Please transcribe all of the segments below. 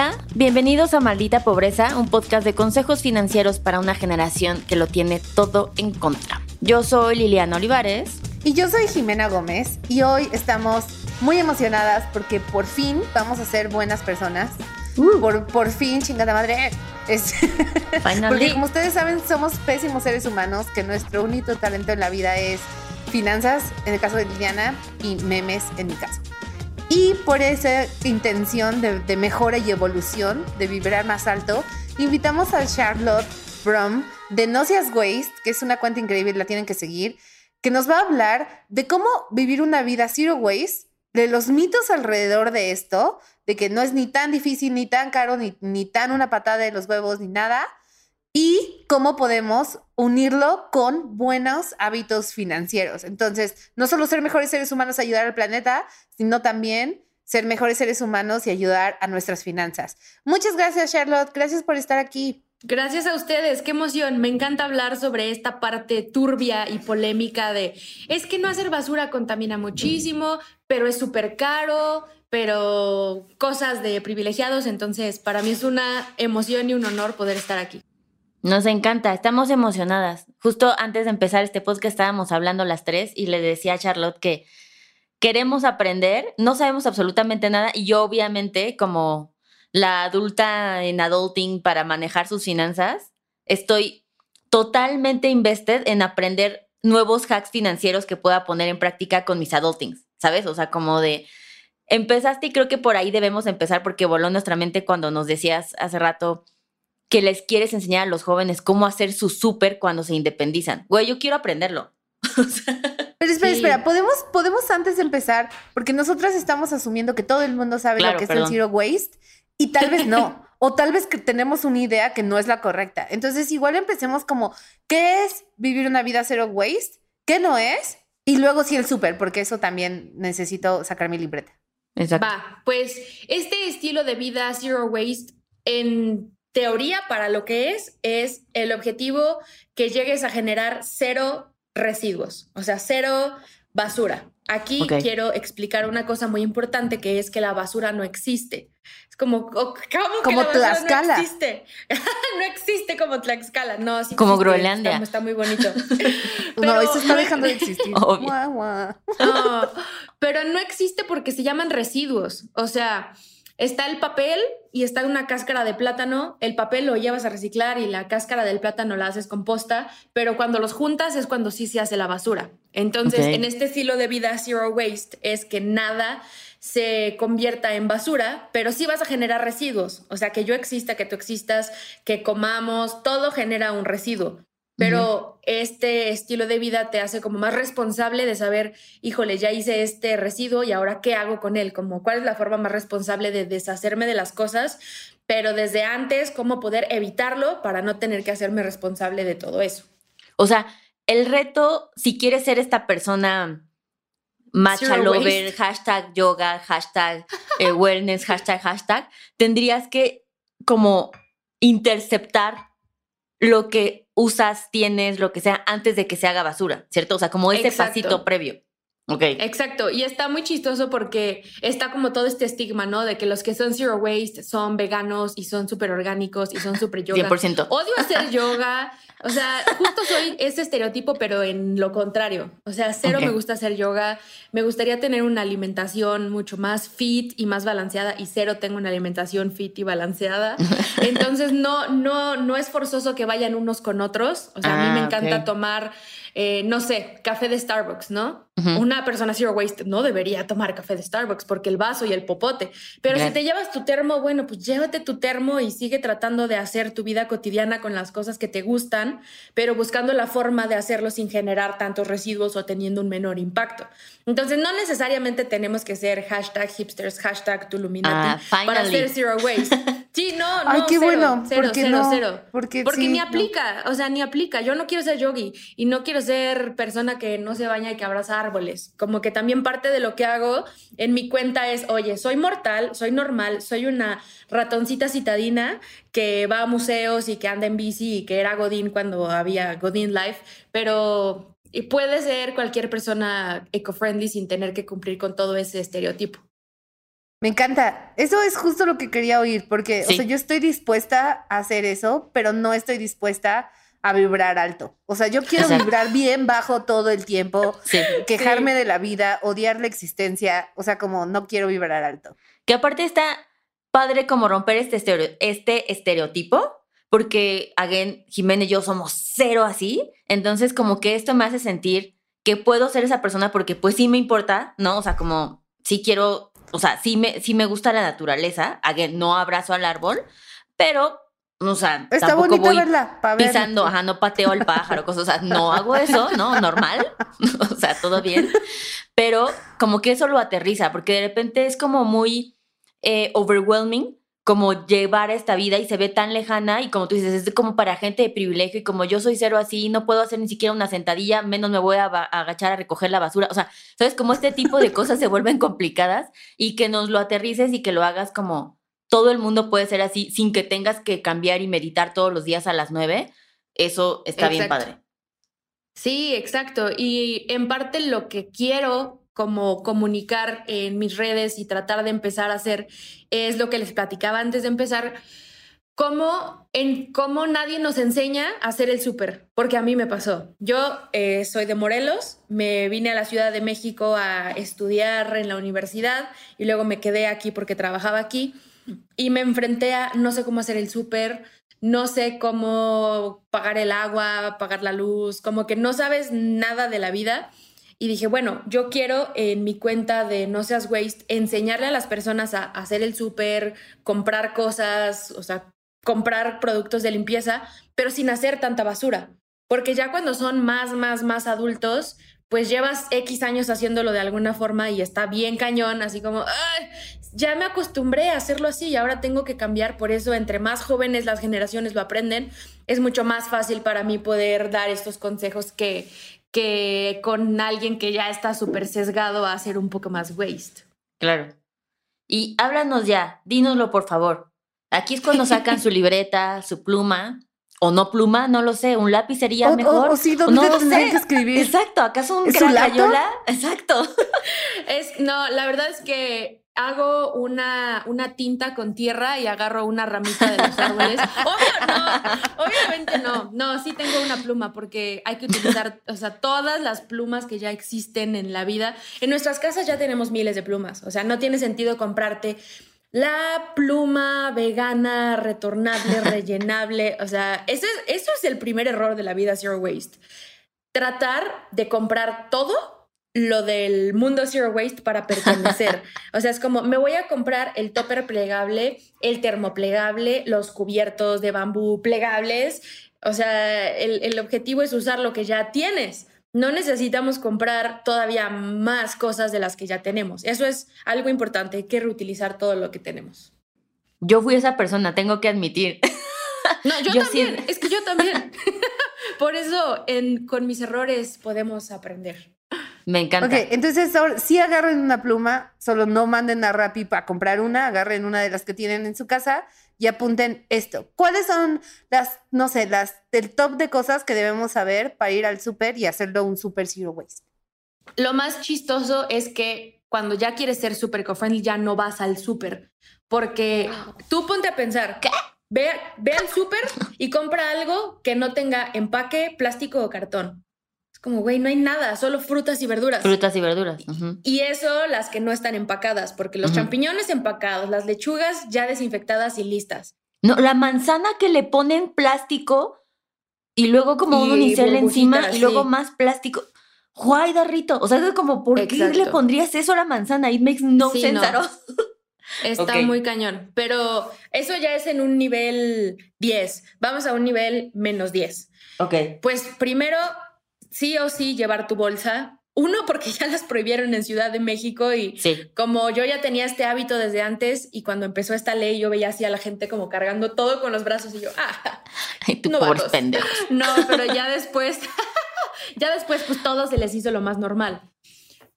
Hola, bienvenidos a Maldita Pobreza, un podcast de consejos financieros para una generación que lo tiene todo en contra. Yo soy Liliana Olivares. Y yo soy Jimena Gómez y hoy estamos muy emocionadas porque por fin vamos a ser buenas personas. Uh. Por, por fin, chingada madre. Es- porque como ustedes saben, somos pésimos seres humanos, que nuestro único talento en la vida es finanzas, en el caso de Liliana, y memes en mi caso. Y por esa intención de, mejora y evolución, de vibrar más alto, invitamos a Charlotte Brum de No Seas Waste, que es una cuenta increíble, la tienen que seguir, que nos va a hablar de cómo vivir una vida zero waste, de los mitos alrededor de esto, de que no es ni tan difícil, ni tan caro, ni, ni tan una patada de los huevos, ni nada, y cómo podemos unirlo con buenos hábitos financieros. Entonces, no solo ser mejores seres humanos, ayudar al planeta, sino también ser mejores seres humanos y ayudar a nuestras finanzas. Muchas gracias, Charlotte. Gracias por estar aquí. Gracias a ustedes, qué emoción. Me encanta hablar sobre esta parte turbia y polémica de, es que no hacer basura contamina muchísimo, pero es súper caro, pero cosas de privilegiados. Entonces, para mí es una emoción y un honor poder estar aquí. Nos encanta, estamos emocionadas. Justo antes de empezar este podcast estábamos hablando las tres y le decía a Charlotte que queremos aprender, no sabemos absolutamente nada y yo obviamente como la adulta en adulting para manejar sus finanzas, estoy totalmente invested en aprender nuevos hacks financieros que pueda poner en práctica con mis adultings, ¿sabes? O sea, como de empezaste y creo que por ahí debemos empezar porque voló nuestra mente cuando nos decías hace rato que les quieres enseñar a los jóvenes cómo hacer su súper cuando se independizan. Güey, yo quiero aprenderlo. Pero espera, Sí. espera, ¿podemos, podemos antes de empezar, porque nosotras estamos asumiendo que todo el mundo sabe Claro, lo que es el zero waste y tal vez no. o tal vez que tenemos una idea que no es la correcta. Entonces, igual empecemos como, ¿qué es vivir una vida zero waste? ¿Qué no es? Y luego sí el súper, porque eso también necesito sacar mi libreta. exacto. Va, pues este estilo de vida zero waste en teoría para lo que es es el objetivo que llegues a generar cero residuos, o sea, cero basura. Aquí Ok. quiero explicar una cosa muy importante que es que la basura no existe. Es como, ¿cómo que Como la basura Tlaxcala. no existe? no existe como Tlaxcala, no, sí Como existe, Groenlandia. Está, está muy bonito. no, Pero eso está no- dejando de existir. Obvio. No, pero no existe porque se llaman residuos. O sea, está el papel y está una cáscara de plátano. El papel lo llevas a reciclar y la cáscara del plátano la haces composta, pero cuando los juntas es cuando sí se hace la basura. Entonces, en este estilo de vida zero waste es que nada se convierta en basura, pero sí vas a generar residuos. O sea, que yo exista, que tú existas, que comamos, todo genera un residuo. Pero este estilo de vida te hace como más responsable de saber, híjole, ya hice este residuo y ahora qué hago con él, como cuál es la forma más responsable de deshacerme de las cosas, pero desde antes cómo poder evitarlo para no tener que hacerme responsable de todo eso. O sea, el reto, si quieres ser esta persona matcha lover, hashtag yoga, hashtag eh, wellness, hashtag, hashtag, tendrías que como interceptar lo que usas, tienes, lo que sea, antes de que se haga basura, ¿cierto? O sea, como ese Exacto. pasito previo. Ok. Exacto, y está muy chistoso porque está como todo este estigma, ¿no? De que los que son zero waste son veganos y son súper orgánicos y son súper yoga. 100%. Odio hacer yoga. O sea, justo soy ese estereotipo, pero en lo contrario. O sea, cero me gusta hacer yoga. Me gustaría tener una alimentación mucho más fit y más balanceada. Y cero tengo una alimentación fit y balanceada. Entonces, no, no, no es forzoso que vayan unos con otros. O sea, a mí me Ah, encanta tomar, eh, no sé, café de Starbucks, ¿no? Una persona zero waste no debería tomar café de Starbucks porque el vaso y el popote. Pero si te llevas tu termo, bueno, pues llévate tu termo y sigue tratando de hacer tu vida cotidiana con las cosas que te gustan, pero buscando la forma de hacerlo sin generar tantos residuos o teniendo un menor impacto. Entonces, no necesariamente tenemos que ser hashtag hipsters, hashtag Tuluminati Ah, para ser zero waste. Sí, no, no, Ay, qué cero, bueno, cero, cero, no, cero. porque Porque sí, ni no. aplica, o sea, ni aplica. Yo no quiero ser yogi y no quiero ser persona que no se baña y que abraza árboles. Como que también parte de lo que hago en mi cuenta es, oye, soy mortal, soy normal, soy una ratoncita citadina que va a museos y que anda en bici y que era Godín cuando había Godín Life, pero y puede ser cualquier persona eco-friendly sin tener que cumplir con todo ese estereotipo. Me encanta. Eso es justo lo que quería oír, porque, o sea, yo estoy dispuesta a hacer eso, pero no estoy dispuesta a vibrar alto. O sea, yo quiero vibrar bien bajo todo el tiempo, quejarme de la vida, odiar la existencia, o sea, como no quiero vibrar alto. Que aparte está padre como romper este, este estereotipo, porque, again, Jiménez y yo somos cero así, entonces como que esto me hace sentir que puedo ser esa persona porque pues sí me importa, ¿no? O sea, como sí quiero, o sea, sí me, sí me gusta la naturaleza, again, no abrazo al árbol, pero o sea, Está voy verla, pisando, ajá, no pateo al pájaro, cosas, o sea, no hago eso, ¿no? Normal, o sea, todo bien, pero como que eso lo aterriza, porque de repente es como muy eh, overwhelming como llevar esta vida y se ve tan lejana y como tú dices, es como para gente de privilegio y como yo soy cero así, no puedo hacer ni siquiera una sentadilla, menos me voy a, agachar a recoger la basura. O sea, ¿sabes? Como este tipo de cosas se vuelven complicadas y que nos lo aterrices y que lo hagas como todo el mundo puede ser así sin que tengas que cambiar y meditar todos los días a las nueve. Eso está bien padre. Sí, exacto. Y en parte lo que quiero como comunicar en mis redes y tratar de empezar a hacer es lo que les platicaba antes de empezar, cómo, en, cómo nadie nos enseña a hacer el súper, porque a mí me pasó. Yo eh, soy de Morelos, me vine a la Ciudad de México a estudiar en la universidad y luego me quedé aquí porque trabajaba aquí y me enfrenté a no sé cómo hacer el súper, no sé cómo pagar el agua, pagar la luz, como que no sabes nada de la vida y dije, bueno, yo quiero en mi cuenta de No Seas Waste enseñarle a las personas a, hacer el súper, comprar cosas, o sea, comprar productos de limpieza, pero sin hacer tanta basura. Porque ya cuando son más, más, más adultos, pues llevas X años haciéndolo de alguna forma y está bien cañón, así como, ya me acostumbré a hacerlo así y ahora tengo que cambiar. Por eso, entre más jóvenes las generaciones lo aprenden, es mucho más fácil para mí poder dar estos consejos que, que con alguien que ya está súper sesgado a hacer un poco más waste. Claro. Y háblanos ya, dínoslo por favor. Aquí es cuando sacan su libreta, su pluma, o no pluma, no lo sé, un lápiz sería mejor. O, sí, ¿dónde no que escribir? Exacto, ¿acaso un crayola? Exacto. Es, no, la verdad es que hago una, una tinta con tierra y agarro una ramita de los árboles. Obvio, no, obviamente no. No, sí tengo una pluma porque hay que utilizar, o sea, todas las plumas que ya existen en la vida. En nuestras casas ya tenemos miles de plumas. O sea, no tiene sentido comprarte la pluma vegana, retornable, rellenable. O sea, eso es, eso es el primer error de la vida Zero Waste. Tratar de comprar todo lo del mundo zero waste para pertenecer. o sea, es como, me voy a comprar el topper plegable, el termoplegable, los cubiertos de bambú plegables. O sea, el, el objetivo es usar lo que ya tienes. No necesitamos comprar todavía más cosas de las que ya tenemos. Eso es algo importante, hay que reutilizar todo lo que tenemos. Yo fui esa persona, tengo que admitir. No, yo, también, es que yo también. Por eso en, con mis errores podemos aprender. Me encanta. Ok, entonces sí agarren una pluma, solo no manden a Rappi para comprar una, agarren una de las que tienen en su casa y apunten esto. ¿Cuáles son las, no sé, las del top de cosas que debemos saber para ir al súper y hacerlo un super zero waste? Lo más chistoso es que cuando ya quieres ser súper eco-friendly ya no vas al súper, porque tú ponte a pensar, ¿qué? Ve, ve al súper y compra algo que no tenga empaque, plástico o cartón como, güey, no hay nada, solo frutas y verduras. Frutas y verduras. Y eso las que no están empacadas, porque los champiñones empacados, las lechugas ya desinfectadas y listas. No, la manzana que le ponen plástico y luego como un unicel encima y luego más plástico. Guay, Darrito. O sea, es como, ¿por qué le pondrías eso a la manzana? It makes no sense Está muy cañón. Pero eso ya es en un nivel 10. Vamos a un nivel menos 10. Ok. Pues primero sí o sí llevar tu bolsa. Uno, porque ya las prohibieron en Ciudad de México y como yo ya tenía este hábito desde antes y cuando empezó esta ley yo veía así a la gente como cargando todo con los brazos y yo, ah, no pendejos. No, pero ya después, ya después pues todo se les hizo lo más normal.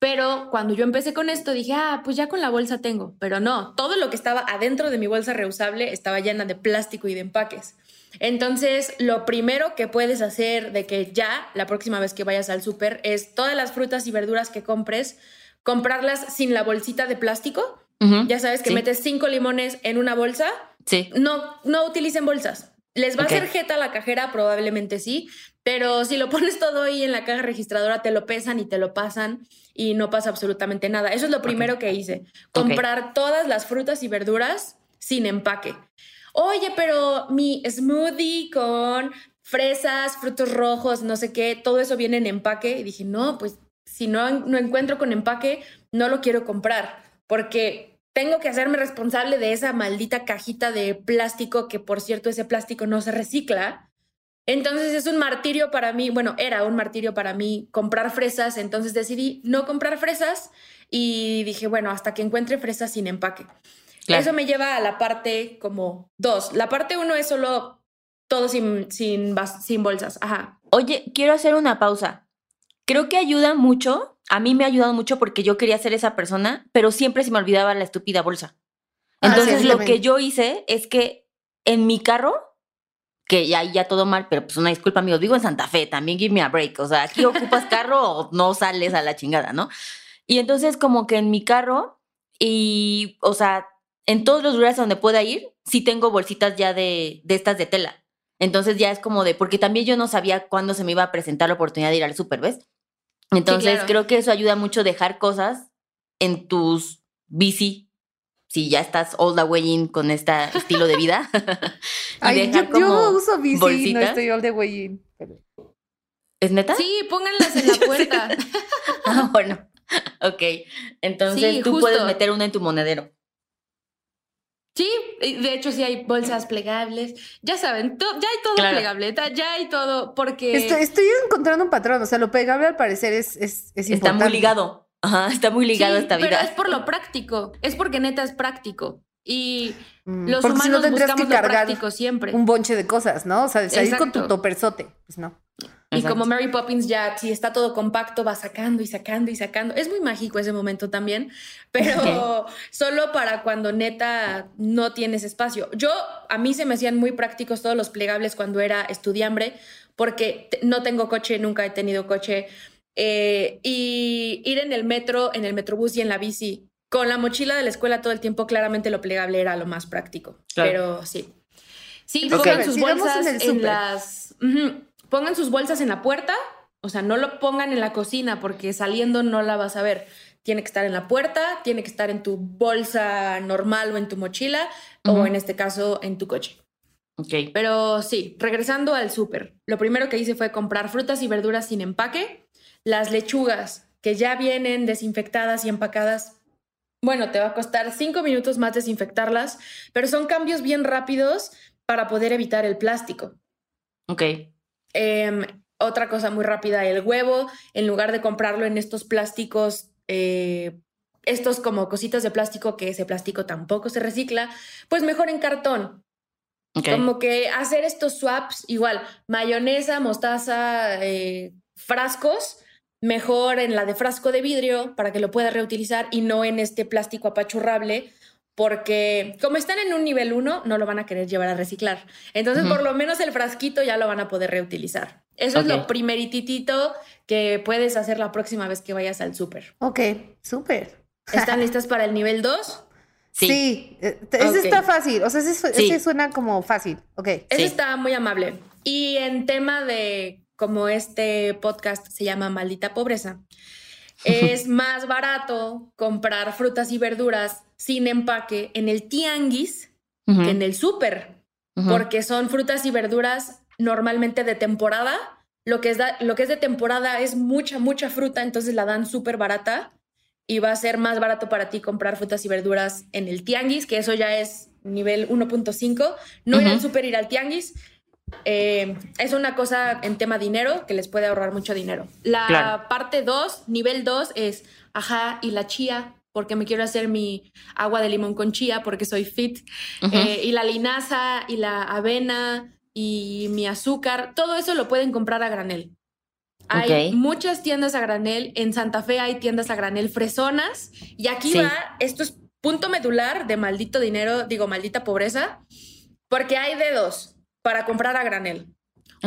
Pero cuando yo empecé con esto dije, ah, pues ya con la bolsa tengo. Pero no, todo lo que estaba adentro de mi bolsa reusable estaba llena de plástico y de empaques. Entonces, lo primero que puedes hacer de que ya la próxima vez que vayas al súper es todas las frutas y verduras que compres, comprarlas sin la bolsita de plástico Ya sabes que metes cinco limones en una bolsa. Sí. No, no utilicen bolsas. ¿Les va a hacer jeta la cajera? Probablemente sí, pero si lo pones todo ahí en la caja registradora, te lo pesan y te lo pasan y no pasa absolutamente nada. Eso es lo primero que hice, comprar todas las frutas y verduras sin empaque. Oye, pero mi smoothie con fresas, frutos rojos, no sé qué, todo eso viene en empaque. Y dije, no, pues si no, no encuentro con empaque, no lo quiero comprar, porque tengo que hacerme responsable de esa maldita cajita de plástico, que por cierto ese plástico no se recicla. Entonces es un martirio para mí, bueno, era un martirio para mí comprar fresas, entonces decidí no comprar fresas y dije, bueno, hasta que encuentre fresas sin empaque. Eso me lleva a la parte como dos. La parte uno es solo todo sin, sin, sin bolsas. Ajá. Oye, quiero hacer una pausa. Creo que ayuda mucho. A mí me ha ayudado mucho porque yo quería ser esa persona, pero siempre se me olvidaba la estúpida bolsa. Ah, entonces, lo que yo hice es que en mi carro, que ya, ya todo mal, pero pues una disculpa, amigos, vivo en Santa Fe, también give me a break. O sea, aquí ocupas carro o no sales a la chingada, ¿no? Y entonces, como que en mi carro, y, o sea, en todos los lugares donde pueda ir, sí tengo bolsitas ya de, de estas de tela. Entonces ya es como de, porque también yo no sabía cuándo se me iba a presentar la oportunidad de ir al súper, ¿ves? Entonces creo que eso ayuda mucho dejar cosas en tus bici, si ya estás all the way in con este estilo de vida. Ay, yo, uso bici, no estoy all the way in. ¿Es neta? Sí, pónganlas en la puerta. ah, bueno. Ok. Entonces tú puedes meter una en tu monedero. Sí, de hecho sí hay bolsas plegables. Ya saben, ya hay todo plegable, ya hay todo, porque... Estoy, encontrando un patrón, o sea, lo plegable al parecer es, es, es Está muy ligado, Ajá, está muy ligado a esta vida. Pero es por lo práctico, es porque neta es práctico. Y mm, los humanos no buscamos que lo práctico siempre. Un bonche de cosas, ¿no? O sea, salir con tu toperzote, pues no. Y como Mary Poppins ya, si está todo compacto, va sacando y sacando y sacando. Es muy mágico ese momento también, pero solo para cuando neta no tienes espacio. Yo, a mí se me hacían muy prácticos todos los plegables cuando era estudiambre, porque no tengo coche, nunca he tenido coche. Eh, y ir en el metro, en el metrobús y en la bici, con la mochila de la escuela todo el tiempo, claramente lo plegable era lo más práctico. Pero sí. Sí, pongan sus bolsas en, las pongan sus bolsas en la puerta, o sea, no lo pongan en la cocina porque saliendo no la vas a ver. Tiene que estar en la puerta, tiene que estar en tu bolsa normal o en tu mochila, o en este caso en tu coche. Ok. Pero sí, regresando al súper, lo primero que hice fue comprar frutas y verduras sin empaque, las lechugas que ya vienen desinfectadas y empacadas. Bueno, te va a costar cinco minutos más desinfectarlas, pero son cambios bien rápidos para poder evitar el plástico. Ok. Em, otra cosa muy rápida, el huevo, en lugar de comprarlo en estos plásticos, eh, estos como cositas de plástico, que ese plástico tampoco se recicla, pues mejor en cartón. Como que hacer estos swaps, igual, mayonesa, mostaza, eh, frascos, mejor en la de frasco de vidrio para que lo puedas reutilizar y no en este plástico apachurrable porque como están en un nivel 1, no lo van a querer llevar a reciclar. Entonces, por lo menos el frasquito ya lo van a poder reutilizar. Eso es lo primeritito que puedes hacer la próxima vez que vayas al súper. Ok, súper. ¿Están listas para el nivel 2? Sí. sí. Eh, ese está fácil. O sea, ese, suena como fácil. Ok. Ese está muy amable. Y en tema de como este podcast se llama Maldita Pobreza, es más barato comprar frutas y verduras sin empaque en el tianguis que en el súper, porque son frutas y verduras normalmente de temporada. Lo que, es lo que es de temporada es mucha, mucha fruta, entonces la dan súper barata y va a ser más barato para ti comprar frutas y verduras en el tianguis, que eso ya es nivel 1.5. No ir al súper, ir al tianguis. Eh, es una cosa en tema dinero que les puede ahorrar mucho dinero. La parte 2, nivel 2 es, ajá, y la chía, porque me quiero hacer mi agua de limón con chía porque soy fit, eh, y la linaza y la avena y mi azúcar, todo eso lo pueden comprar a granel. Hay muchas tiendas a granel, en Santa Fe hay tiendas a granel fresonas, y aquí va, esto es punto medular de maldito dinero, digo, maldita pobreza, porque hay dedos para comprar a granel.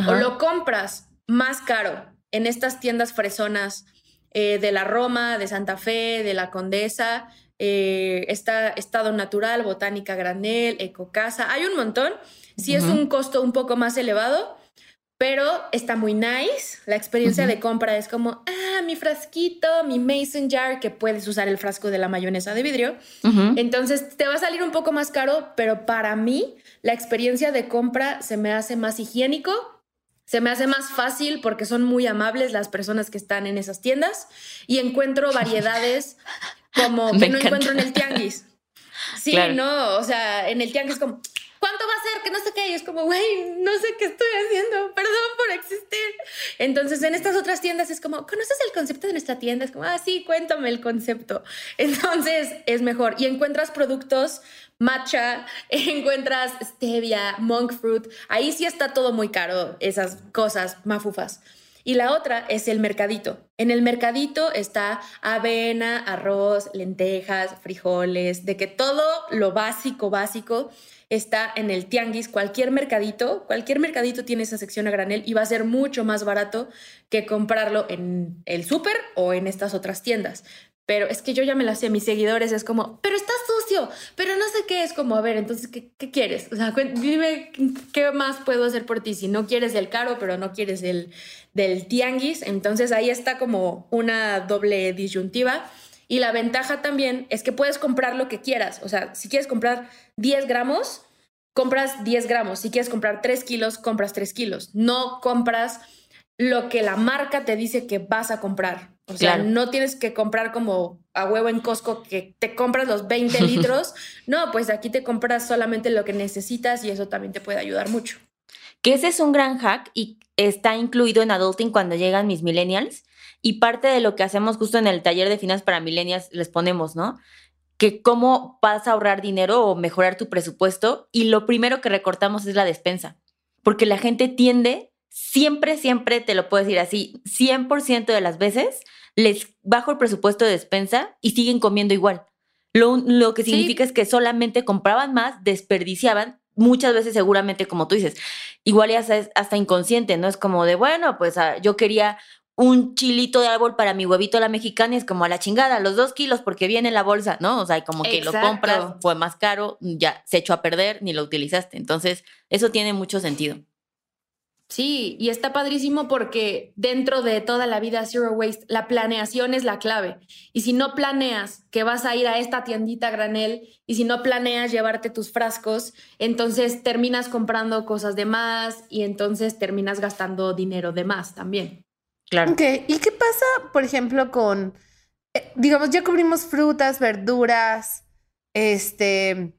O lo compras más caro en estas tiendas fresonas eh, de la Roma, de Santa Fe, de la Condesa, eh, está Estado Natural, Botánica Granel, Ecocasa, hay un montón. Sí es un costo un poco más elevado, pero está muy nice. La experiencia de compra es como, ah, mi frasquito, mi mason jar, que puedes usar el frasco de la mayonesa de vidrio. Entonces te va a salir un poco más caro, pero para mí la experiencia de compra se me hace más higiénico, se me hace más fácil porque son muy amables las personas que están en esas tiendas y encuentro variedades como que no encuentro en el tianguis. Sí, no, o sea, en el tianguis como ¿cuánto va a ser? Que no sé qué. Y es como, güey, no sé qué estoy haciendo. Perdón por existir. Entonces, en estas otras tiendas es como, ¿conoces el concepto de nuestra tienda? Es como, ah, sí, cuéntame el concepto. Entonces, es mejor. Y encuentras productos matcha, encuentras stevia, monk fruit. Ahí sí está todo muy caro, esas cosas mafufas. Y la otra es el mercadito. En el mercadito está avena, arroz, lentejas, frijoles, de que todo lo básico, básico está en el tianguis, cualquier mercadito, cualquier mercadito tiene esa sección a granel y va a ser mucho más barato que comprarlo en el súper o en estas otras tiendas. Pero es que yo ya me la sé, mis seguidores es como, pero está sucio, pero no sé qué es como, a ver, entonces, ¿qué, quieres? O sea, dime qué más puedo hacer por ti si no quieres el caro, pero no quieres el del tianguis. Entonces ahí está como una doble disyuntiva. Y la ventaja también es que puedes comprar lo que quieras. O sea, si quieres comprar 10 gramos, compras 10 gramos. Si quieres comprar 3 kilos, compras 3 kilos. No compras lo que la marca te dice que vas a comprar. O sea, no tienes que comprar como a huevo en Costco que te compras los 20 litros. no, pues aquí te compras solamente lo que necesitas y eso también te puede ayudar mucho. Que ese es un gran hack y está incluido en Adulting cuando llegan mis millennials y parte de lo que hacemos justo en el taller de finanzas para millennials les ponemos, ¿no? Que cómo vas a ahorrar dinero o mejorar tu presupuesto y lo primero que recortamos es la despensa, porque la gente tiende, siempre, siempre, te lo puedo decir así, 100% de las veces les bajo el presupuesto de despensa y siguen comiendo igual. Lo, lo que significa es que solamente compraban más, desperdiciaban muchas veces seguramente, como tú dices, igual ya es hasta inconsciente, ¿no? Es como de, bueno, pues ah, yo quería un chilito de árbol para mi huevito a la mexicana y es como a la chingada, los dos kilos porque viene en la bolsa, ¿no? O sea, como que lo compras, fue más caro, ya se echó a perder, ni lo utilizaste. Entonces, eso tiene mucho sentido. Sí, y está padrísimo porque dentro de toda la vida Zero Waste, la planeación es la clave. Y si no planeas que vas a ir a esta tiendita granel y si no planeas llevarte tus frascos, entonces terminas comprando cosas de más y entonces terminas gastando dinero de más también. Claro. Ok, ¿y qué pasa, por ejemplo, con, eh, digamos, ya cubrimos frutas, verduras, este,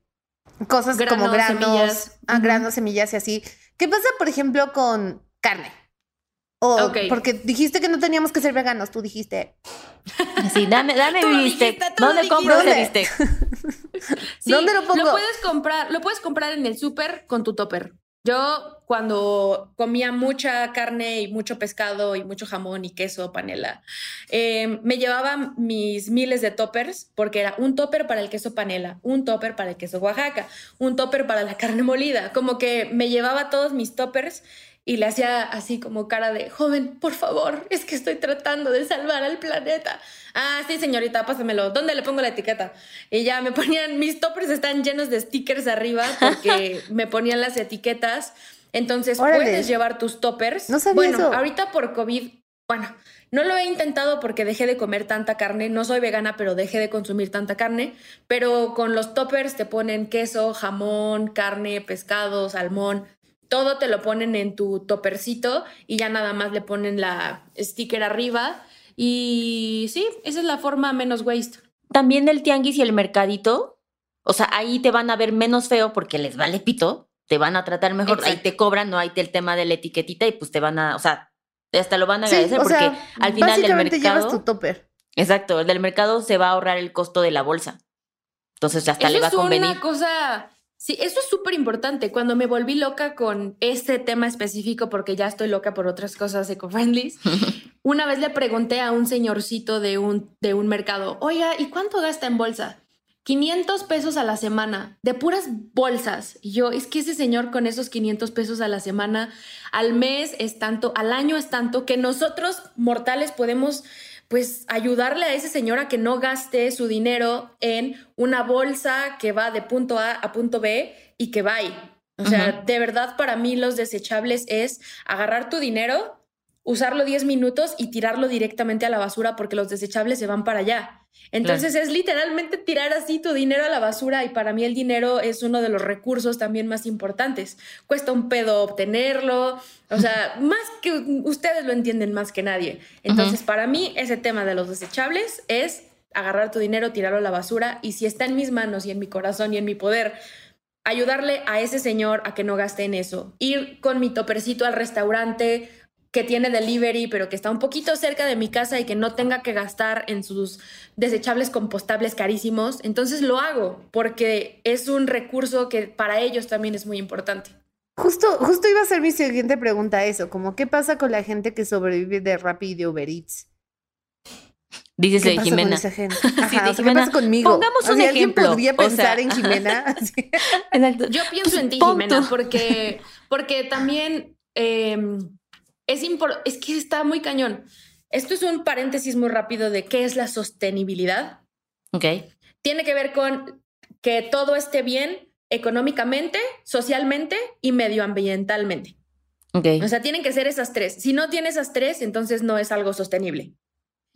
cosas como granos, semillas. Ah, granos, semillas y así. ¿Qué pasa, por ejemplo, con carne? O, Porque dijiste que no teníamos que ser veganos, tú dijiste. Sí, dame, dame mi bistec. ¿Dónde compro ese bistec? ¿Dónde lo pongo? Lo puedes comprar, lo puedes comprar en el súper con tu topper. Yo cuando comía mucha carne y mucho pescado y mucho jamón y queso, panela, em, me llevaba mis miles de toppers porque era un topper para el queso panela, un topper para el queso Oaxaca, un topper para la carne molida, como que me llevaba todos mis toppers y le hacía así como cara de, joven, por favor, es que estoy tratando de salvar al planeta. Ah, sí, señorita, pásamelo. ¿Dónde le pongo la etiqueta? Y ya me ponían, mis toppers están llenos de stickers arriba porque me ponían las etiquetas. Entonces, puedes llevar tus toppers. No sabía bueno, ahorita por COVID, bueno, no lo he intentado porque dejé de comer tanta carne. No soy vegana, pero dejé de consumir tanta carne. Pero con los toppers te ponen queso, jamón, carne, pescado, salmón todo te lo ponen en tu topercito y ya nada más le ponen la sticker arriba. Y sí, esa es la forma menos waste. También el tianguis y el mercadito, o sea, ahí te van a ver menos feo porque les vale pito, te van a tratar mejor, ahí te cobran, no hay el tema de la etiquetita y pues te van a, o sea, hasta lo van a agradecer porque al final del mercado. llevas tu topper. Exacto, el del mercado se va a ahorrar el costo de la bolsa. Entonces hasta le va a convenir. Es una cosa Sí, eso es súper importante. Cuando me volví loca con este tema específico, porque ya estoy loca por otras cosas eco-friendly, una vez le pregunté a un señorcito de un, de un mercado, oiga, ¿y cuánto gasta en bolsa? 500 pesos a la semana, de puras bolsas. Y yo, es que ese señor con esos 500 pesos a la semana, al mes es tanto, al año es tanto, que nosotros mortales podemos pues ayudarle a ese señor a que no gaste su dinero en una bolsa que va de punto A a punto B y que va ahí. O sea, de verdad para mí los desechables es agarrar tu dinero, usarlo 10 minutos y tirarlo directamente a la basura porque los desechables se van para allá. Entonces es literalmente tirar así tu dinero a la basura y para mí el dinero es uno de los recursos también más importantes. Cuesta un pedo obtenerlo, o sea, más que ustedes lo entienden más que nadie. Entonces para mí ese tema de los desechables es agarrar tu dinero, tirarlo a la basura y si está en mis manos y en mi corazón y en mi poder ayudarle a ese señor a que no gaste en eso, ir con mi topercito al restaurante que tiene delivery, pero que está un poquito cerca de mi casa y que no tenga que gastar en sus desechables compostables carísimos, entonces lo hago porque es un recurso que para ellos también es muy importante. Justo, justo iba a ser mi siguiente pregunta eso, como qué pasa con la gente que sobrevive de Rappi y de Uber Eats. Dices de Jimena. Con gente? ¿Qué pasa conmigo? Pongamos un ejemplo. podría pensar en Jimena? Yo pienso en ti, Jimena, porque, porque también em, es, es que está muy cañón. Esto es un paréntesis muy rápido de qué es la sostenibilidad. Ok. Tiene que ver con que todo esté bien económicamente, socialmente y medioambientalmente. Ok. O sea, tienen que ser esas tres. Si no tiene esas tres, entonces no es algo sostenible.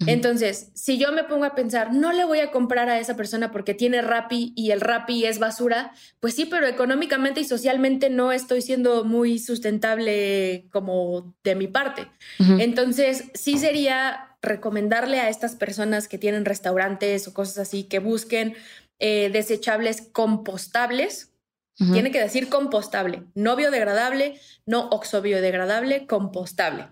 Entonces, si yo me pongo a pensar, no le voy a comprar a esa persona porque tiene Rappi y el Rappi es basura, pues sí, pero económicamente y socialmente no estoy siendo muy sustentable como de mi parte. Entonces, sí sería recomendarle a estas personas que tienen restaurantes o cosas así que busquen eh, desechables compostables. Tiene que decir compostable, no biodegradable, no oxobiodegradable, compostable.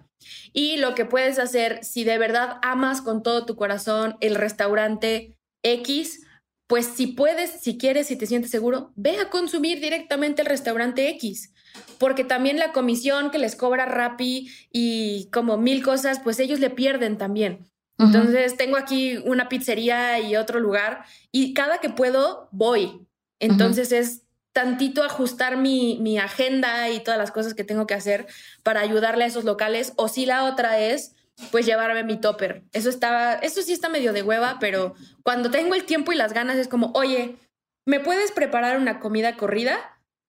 Y lo que puedes hacer, si de verdad amas con todo tu corazón el restaurante X, pues si puedes, si quieres, si te sientes seguro, ve a consumir directamente el restaurante X. Porque también la comisión que les cobra Rappi y como mil cosas, pues ellos le pierden también. Entonces tengo aquí una pizzería y otro lugar y cada que puedo voy. Entonces es tantito ajustar mi, mi, agenda y todas las cosas que tengo que hacer para ayudarle a esos locales. O si la otra es, pues llevarme mi topper. Eso estaba, eso sí está medio de hueva, pero cuando tengo el tiempo y las ganas es como, oye, ¿me puedes preparar una comida corrida?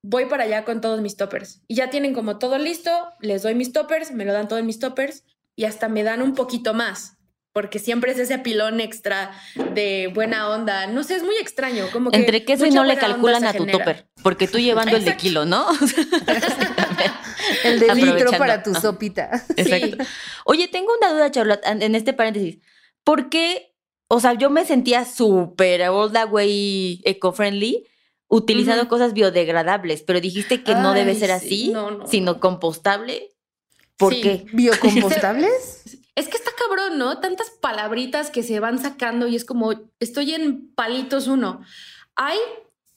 Voy para allá con todos mis toppers. Y ya tienen como todo listo, les doy mis toppers, me lo dan todos mis toppers y hasta me dan un poquito más porque siempre es ese pilón extra de buena onda. No sé, es muy extraño. Como que Entre queso y no le calculan a tu topper, porque tú llevando el de kilo, ¿no? el de litro para tu sopita. Exacto. Oye, tengo una duda, Charlotte, en este paréntesis. ¿Por qué? O sea, yo me sentía súper all the way eco-friendly utilizando cosas biodegradables, pero dijiste que no debe ser así, sino compostable. ¿Por qué? ¿Biocompostables? Es que está cabrón, ¿no? Tantas palabritas que se van sacando y es como, estoy en palitos uno. Hay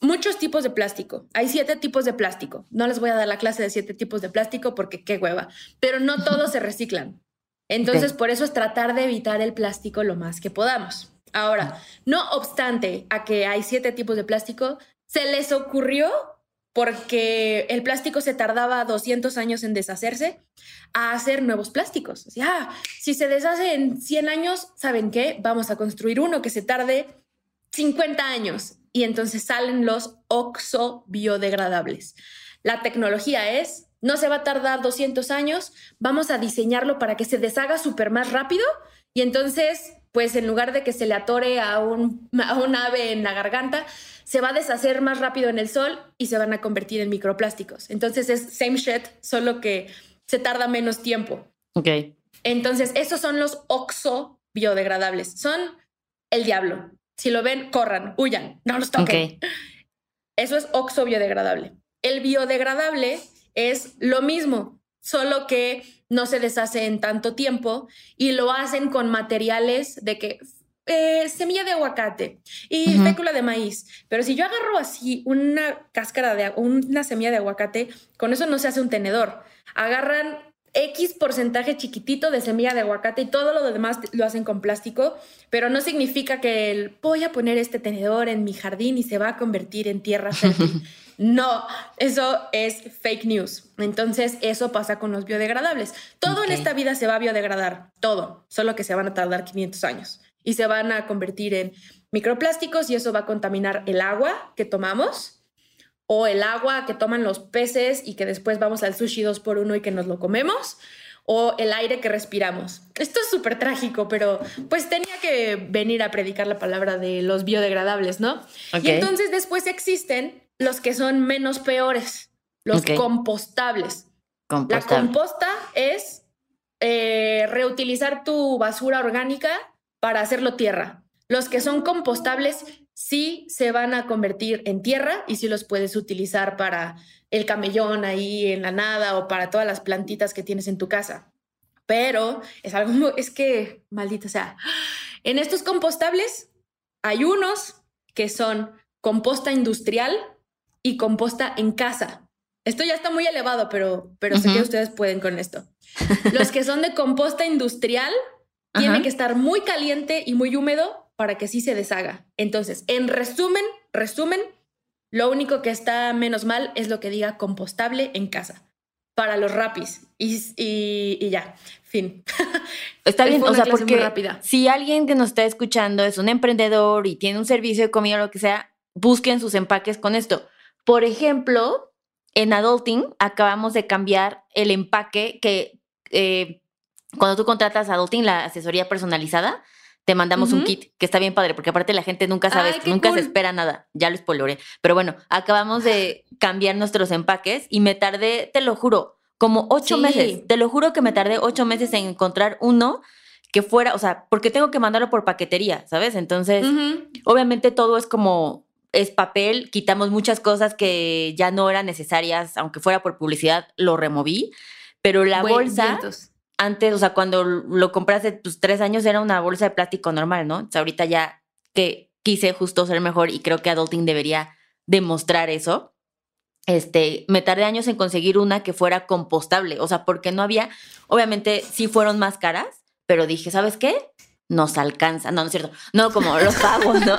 muchos tipos de plástico. Hay siete tipos de plástico. No les voy a dar la clase de siete tipos de plástico porque qué hueva, pero no todos se reciclan. Entonces, por eso es tratar de evitar el plástico lo más que podamos. Ahora, no obstante a que hay siete tipos de plástico, se les ocurrió porque el plástico se tardaba 200 años en deshacerse, a hacer nuevos plásticos. O sea, si se deshace en 100 años, ¿saben qué? Vamos a construir uno que se tarde 50 años y entonces salen los oxo-biodegradables. La tecnología es, no se va a tardar 200 años, vamos a diseñarlo para que se deshaga súper más rápido y entonces, pues en lugar de que se le atore a un, a un ave en la garganta, se va a deshacer más rápido en el sol y se van a convertir en microplásticos. Entonces es same shit, solo que se tarda menos tiempo. Ok. Entonces, esos son los oxo biodegradables. Son el diablo. Si lo ven, corran, huyan, no los toquen. Eso es oxo biodegradable. El biodegradable es lo mismo, solo que no se deshace en tanto tiempo y lo hacen con materiales de que eh, semilla de aguacate y fécula de maíz. Pero si yo agarro así una cáscara de una semilla de aguacate, con eso no se hace un tenedor. Agarran X porcentaje chiquitito de semilla de aguacate y todo lo demás lo hacen con plástico, pero no significa que el, voy a poner este tenedor en mi jardín y se va a convertir en tierra fértil. no, eso es fake news. Entonces, eso pasa con los biodegradables. Todo en esta vida se va a biodegradar, todo, solo que se van a tardar 500 años y se van a convertir en microplásticos y eso va a contaminar el agua que tomamos o el agua que toman los peces y que después vamos al sushi dos por uno y que nos lo comemos, o el aire que respiramos. Esto es súper trágico, pero pues tenía que venir a predicar la palabra de los biodegradables, ¿no? Y entonces después existen los que son menos peores, los compostables. La composta es eh, reutilizar tu basura orgánica para hacerlo tierra. Los que son compostables sí se van a convertir en tierra y sí los puedes utilizar para el camellón ahí en la nada o para todas las plantitas que tienes en tu casa. Pero es algo, es que, maldita sea, en estos compostables hay unos que son composta industrial y composta en casa. Esto ya está muy elevado, pero, pero sé que ustedes pueden con esto. Los que son de composta industrial tienen que estar muy caliente y muy húmedo para que sí se deshaga. Entonces, en resumen, resumen, lo único que está menos mal es lo que diga compostable en casa para los rapis y, y, ya, fin. Está bien, o sea, porque rápida. si alguien que nos está escuchando es un emprendedor y tiene un servicio de comida o lo que sea, busquen sus empaques con esto. Por ejemplo, en Adulting acabamos de cambiar el empaque que eh, cuando tú contratas Adulting, la asesoría personalizada, te mandamos un kit, que está bien padre, porque aparte la gente nunca sabe, nunca se espera nada, ya lo spoileré. Pero bueno, acabamos de cambiar nuestros empaques y me tardé, te lo juro, como ocho meses. Te lo juro que me tardé ocho meses en encontrar uno que fuera, o sea, porque tengo que mandarlo por paquetería, ¿sabes? Entonces, obviamente todo es como, es papel, quitamos muchas cosas que ya no eran necesarias, aunque fuera por publicidad, lo removí, pero la bolsa antes, o sea, cuando lo compraste tus tres años era una bolsa de plástico normal, ¿no? O sea, ahorita ya que quise justo ser mejor y creo que Adulting debería demostrar eso. Este, me tardé años en conseguir una que fuera compostable, o sea, porque no había, obviamente sí fueron más caras, pero dije, ¿sabes qué? Nos alcanza, no, no es cierto, no como los pagos, ¿no?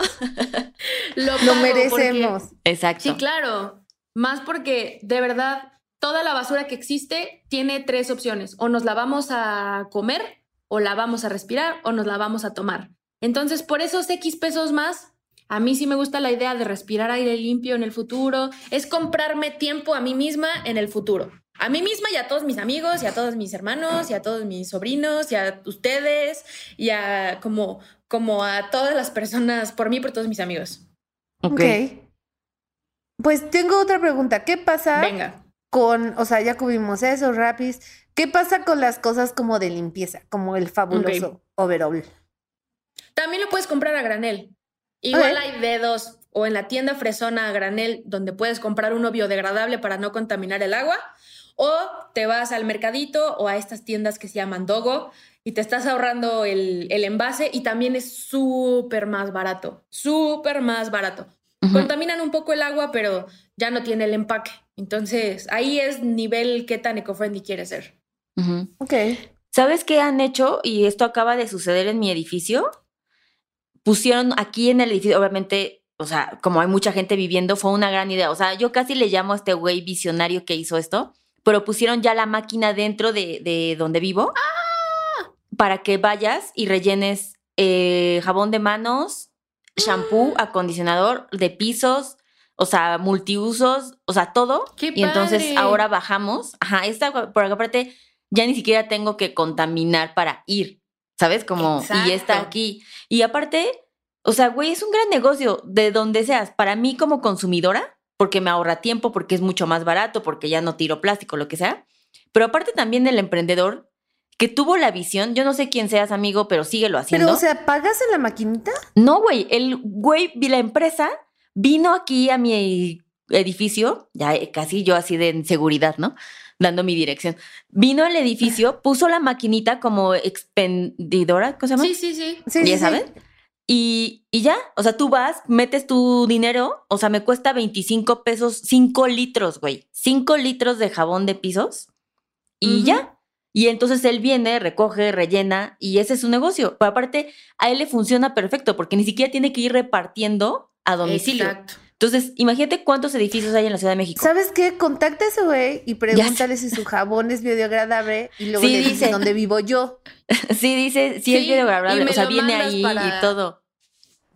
lo, merecemos. Exacto. Sí, claro, más porque de verdad toda la basura que existe tiene tres opciones. O nos la vamos a comer, o la vamos a respirar, o nos la vamos a tomar. Entonces, por esos X pesos más, a mí sí me gusta la idea de respirar aire limpio en el futuro. Es comprarme tiempo a mí misma en el futuro. A mí misma y a todos mis amigos, y a todos mis hermanos, y a todos mis sobrinos, y a ustedes, y a como, como a todas las personas, por mí, por todos mis amigos. Ok. Pues tengo otra pregunta. ¿Qué pasa? Venga con, o sea, ya cubrimos eso, rapis. ¿Qué pasa con las cosas como de limpieza, como el fabuloso overall? También lo puedes comprar a granel. Igual hay dedos o en la tienda fresona a granel donde puedes comprar uno biodegradable para no contaminar el agua. O te vas al mercadito o a estas tiendas que se llaman Dogo y te estás ahorrando el, envase y también es súper más barato, súper más barato. Contaminan un poco el agua, pero ya no tiene el empaque. Entonces, ahí es nivel qué tan eco-friendly quiere ser. Ok. ¿Sabes qué han hecho? Y esto acaba de suceder en mi edificio. Pusieron aquí en el edificio, obviamente, o sea, como hay mucha gente viviendo, fue una gran idea. O sea, yo casi le llamo a este güey visionario que hizo esto, pero pusieron ya la máquina dentro de, de donde vivo ¡Ah! para que vayas y rellenes eh, jabón de manos, shampoo, acondicionador de pisos, o sea, multiusos, o sea, todo. y entonces ahora bajamos. Ajá, esta, por acá aparte, ya ni siquiera tengo que contaminar para ir, ¿sabes? Como, y está aquí. Y aparte, o sea, güey, es un gran negocio de donde seas. Para mí como consumidora, porque me ahorra tiempo, porque es mucho más barato, porque ya no tiro plástico, lo que sea. Pero aparte también el emprendedor que tuvo la visión, yo no sé quién seas amigo, pero síguelo haciendo. Pero, o sea, ¿pagas en la maquinita? No, güey, el güey, la empresa vino aquí a mi edificio, ya casi yo así de seguridad, ¿no? Dando mi dirección. Vino al edificio, puso la maquinita como expendidora, ¿cómo se llama? Sí, sí, sí. ¿Ya saben? Y, y, ya, o sea, tú vas, metes tu dinero, o sea, me cuesta 25 pesos, 5 litros, güey. 5 litros de jabón de pisos y ya. Y entonces él viene, recoge, rellena y ese es su negocio. Pero aparte, a él le funciona perfecto porque ni siquiera tiene que ir repartiendo a domicilio. Exacto. Entonces, imagínate cuántos edificios hay en la Ciudad de México. ¿Sabes qué? Contacta a ese güey y pregúntale si su jabón es biodegradable y luego le dice dónde vivo yo. sí, dice, sí, es biodegradable. O sea, viene ahí y todo.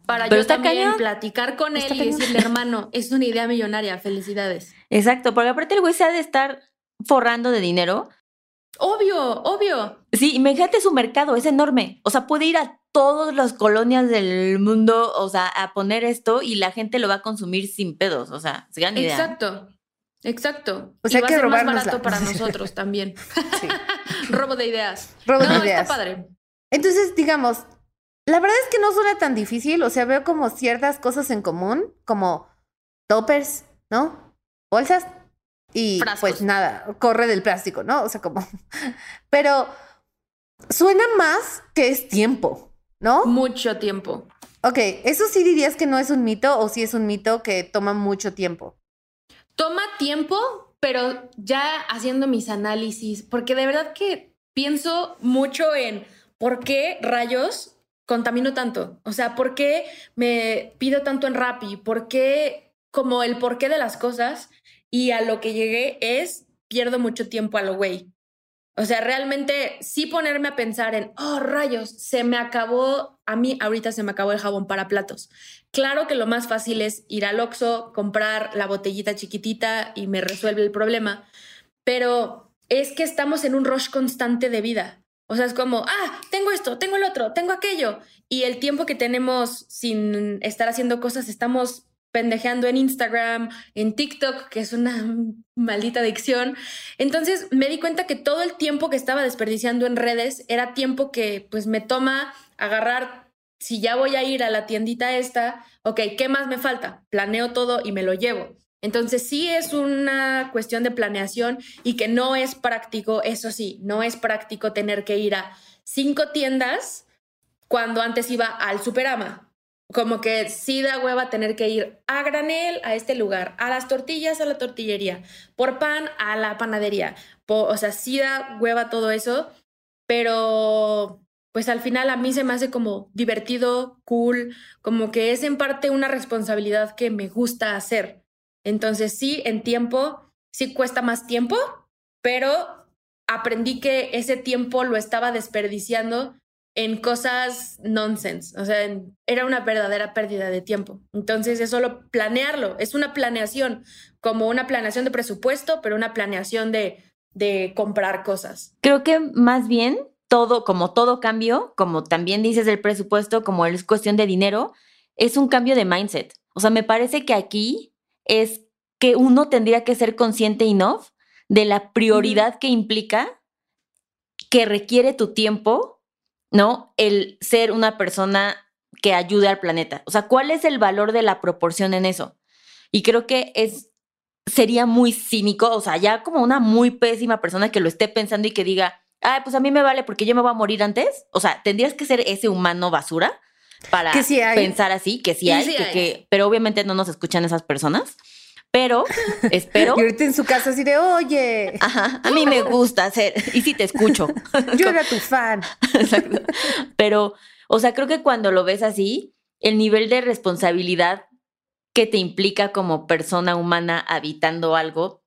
Para Pero yo está también platicar con él y decirle, hermano, es una idea millonaria, felicidades. Exacto, porque aparte el güey se ha de estar forrando de dinero. Obvio, obvio. Sí, imagínate su mercado, es enorme. O sea, puede ir a todas las colonias del mundo, o sea, a poner esto y la gente lo va a consumir sin pedos, o sea, se gana idea. Exacto. Exacto. O sea, y va a ser más barato para nosotros también. Robo de ideas. Robo no, de ideas. está padre. Entonces, digamos, la verdad es que no suena tan difícil, o sea, veo como ciertas cosas en común, como toppers, ¿no? Bolsas y pues nada, corre del plástico, ¿no? O sea, como pero suena más que es tiempo. ¿No? Mucho tiempo. Ok, ¿eso sí dirías que no es un mito o sí es un mito que toma mucho tiempo? Toma tiempo, pero ya haciendo mis análisis, porque de verdad que pienso mucho en por qué rayos contamino tanto. O sea, por qué me pido tanto en Rappi, por qué, como el porqué de las cosas, y a lo que llegué es pierdo mucho tiempo a lo güey. O sea, realmente sí ponerme a pensar en, oh, rayos, se me acabó, a mí ahorita se me acabó el jabón para platos. Claro que lo más fácil es ir al Oxxo, comprar la botellita chiquitita y me resuelve el problema, pero es que estamos en un rush constante de vida. O sea, es como, ah, tengo esto, tengo el otro, tengo aquello. Y el tiempo que tenemos sin estar haciendo cosas, estamos pendejeando en Instagram, en TikTok, que es una maldita adicción. Entonces me di cuenta que todo el tiempo que estaba desperdiciando en redes era tiempo que pues me toma agarrar, si ya voy a ir a la tiendita esta, ok, ¿qué más me falta? Planeo todo y me lo llevo. Entonces sí es una cuestión de planeación y que no es práctico, eso sí, no es práctico tener que ir a cinco tiendas cuando antes iba al Superama como que sí da hueva tener que ir a granel a este lugar, a las tortillas a la tortillería, por pan a la panadería. o sea, sí da hueva todo eso, pero pues al final a mí se me hace como divertido, cool, como que es en parte una responsabilidad que me gusta hacer. Entonces sí, en tiempo, sí cuesta más tiempo, pero aprendí que ese tiempo lo estaba desperdiciando en cosas nonsense, o sea, era una verdadera pérdida de tiempo. Entonces es solo planearlo, es una planeación, como una planeación de presupuesto, pero una planeación de, de comprar cosas. Creo que más bien todo, como todo cambio, como también dices el presupuesto, como es cuestión de dinero, es un cambio de mindset. O sea, me parece que aquí es que uno tendría que ser consciente enough de la prioridad que implica que requiere tu tiempo ¿no? El ser una persona que ayude al planeta. O sea, ¿cuál es el valor de la proporción en eso? Y creo que es sería muy cínico, o sea, ya como una muy pésima persona que lo esté pensando y que diga, ay, pues a mí me vale porque yo me voy a morir antes. O sea, tendrías que ser ese humano basura para pensar así, que sí hay, que, pero obviamente no nos escuchan esas personas. Pero espero. Y ahorita en su casa así de, oye. Ajá, a mí me gusta hacer. Y sí te escucho. Yo era tu fan. Exacto. Pero, o sea, creo que cuando lo ves así, el nivel de responsabilidad que te implica como persona humana habitando algo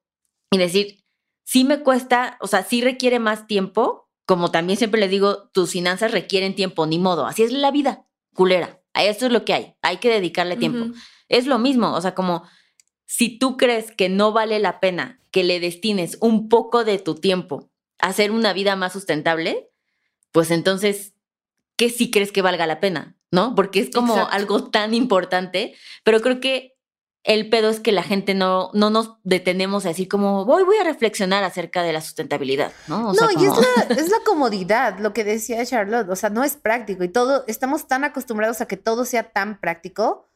y decir, sí me cuesta, o sea, sí requiere más tiempo, como también siempre le digo, tus finanzas requieren tiempo, ni modo, así es la vida, culera. A esto es lo que hay, hay que dedicarle tiempo. Es lo mismo, o sea, como si tú crees que no vale la pena que le destines un poco de tu tiempo a hacer una vida más sustentable, pues entonces, ¿qué sí crees que valga la pena? ¿No? Porque es como algo tan importante, pero creo que el pedo es que la gente no, no nos detenemos a decir como, voy, voy a reflexionar acerca de la sustentabilidad, ¿no? no, y es la, es la comodidad, lo que decía Charlotte, o sea, no es práctico y todo, estamos tan acostumbrados a que todo sea tan práctico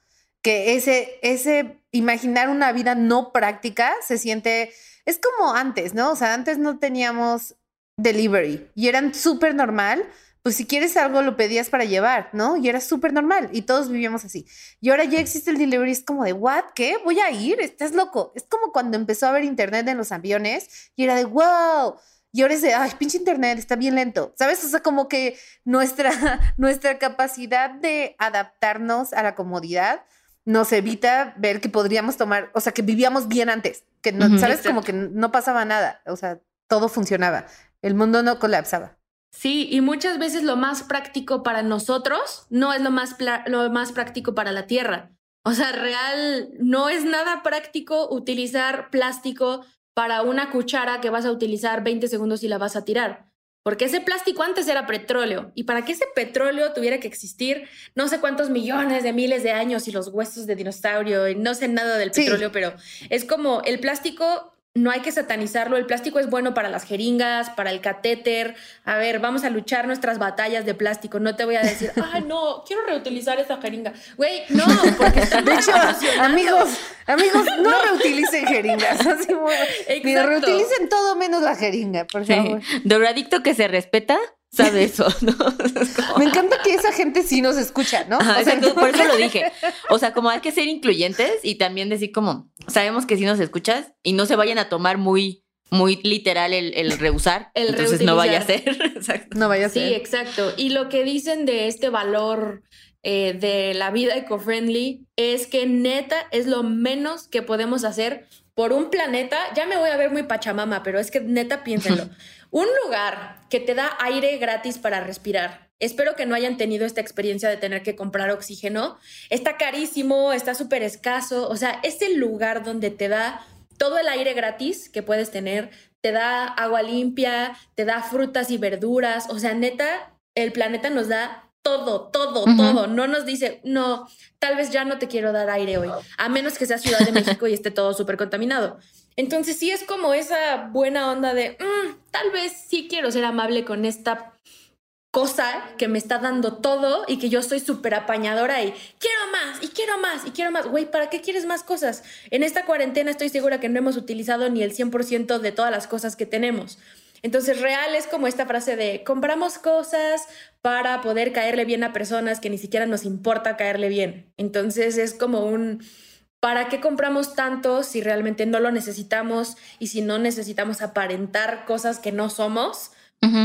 que ese, ese imaginar una vida no práctica se siente, es como antes, ¿no? O sea, antes no teníamos delivery y eran súper normal, pues si quieres algo lo pedías para llevar, ¿no? Y era súper normal y todos vivíamos así. Y ahora ya existe el delivery, es como de, ¿what? ¿Qué? ¿Voy a ir? Estás loco. Es como cuando empezó a haber internet en los aviones y era de, wow, y ahora es de, ay, pinche internet, está bien lento, ¿sabes? O sea, como que nuestra, nuestra capacidad de adaptarnos a la comodidad nos evita ver que podríamos tomar, o sea, que vivíamos bien antes, que no, ¿sabes? Como que no pasaba nada, o sea, todo funcionaba, el mundo no colapsaba. Sí, y muchas veces lo más práctico para nosotros no es lo más, lo más práctico para la Tierra. O sea, real, no es nada práctico utilizar plástico para una cuchara que vas a utilizar 20 segundos y la vas a tirar. Porque ese plástico antes era petróleo y para que ese petróleo tuviera que existir no sé cuántos millones de miles de años y los huesos de dinosaurio y no sé nada del petróleo, pero es como el plástico no hay que satanizarlo. El plástico es bueno para las jeringas, para el catéter. A ver, vamos a luchar nuestras batallas de plástico. No te voy a decir, ah, no, quiero reutilizar esa jeringa. Güey, no, porque De hecho, amigos, amigos, no reutilicen jeringas. Así, reutilicen todo menos la jeringa, por favor. Doradicto que se respeta sabe eso, ¿no? Me encanta que esa gente sí nos escucha, ¿no? o sea, por eso lo dije. O sea, como hay que ser incluyentes y también decir como, sabemos que sí nos escuchas y no se vayan a tomar muy muy literal el, rehusar. El entonces no vaya a ser. exacto. No vaya a ser. Sí, exacto. Y lo que dicen de este valor eh, de la vida eco-friendly es que neta es lo menos que podemos hacer por un planeta. Ya me voy a ver muy pachamama, pero es que neta piénsenlo. Un lugar que te da aire gratis para respirar. Espero que no hayan tenido esta experiencia de tener que comprar oxígeno. Está carísimo, está súper escaso. O sea, es el lugar donde te da todo el aire gratis que puedes tener, te da agua limpia, te da frutas y verduras. O sea, neta, el planeta nos da todo, todo, todo. No nos dice, no, tal vez ya no te quiero dar aire hoy, a menos que sea Ciudad de México y esté todo súper contaminado. Entonces sí es como esa buena onda de, mm, tal vez sí quiero ser amable con esta cosa que me está dando todo y que yo soy súper apañadora y quiero más y quiero más y quiero más. Güey, ¿para qué quieres más cosas? En esta cuarentena estoy segura que no hemos utilizado ni el 100% de todas las cosas que tenemos. Entonces, real es como esta frase de compramos cosas para poder caerle bien a personas que ni siquiera nos importa caerle bien. Entonces, es como un ¿Para qué compramos tanto si realmente no lo necesitamos y si no necesitamos aparentar cosas que no somos?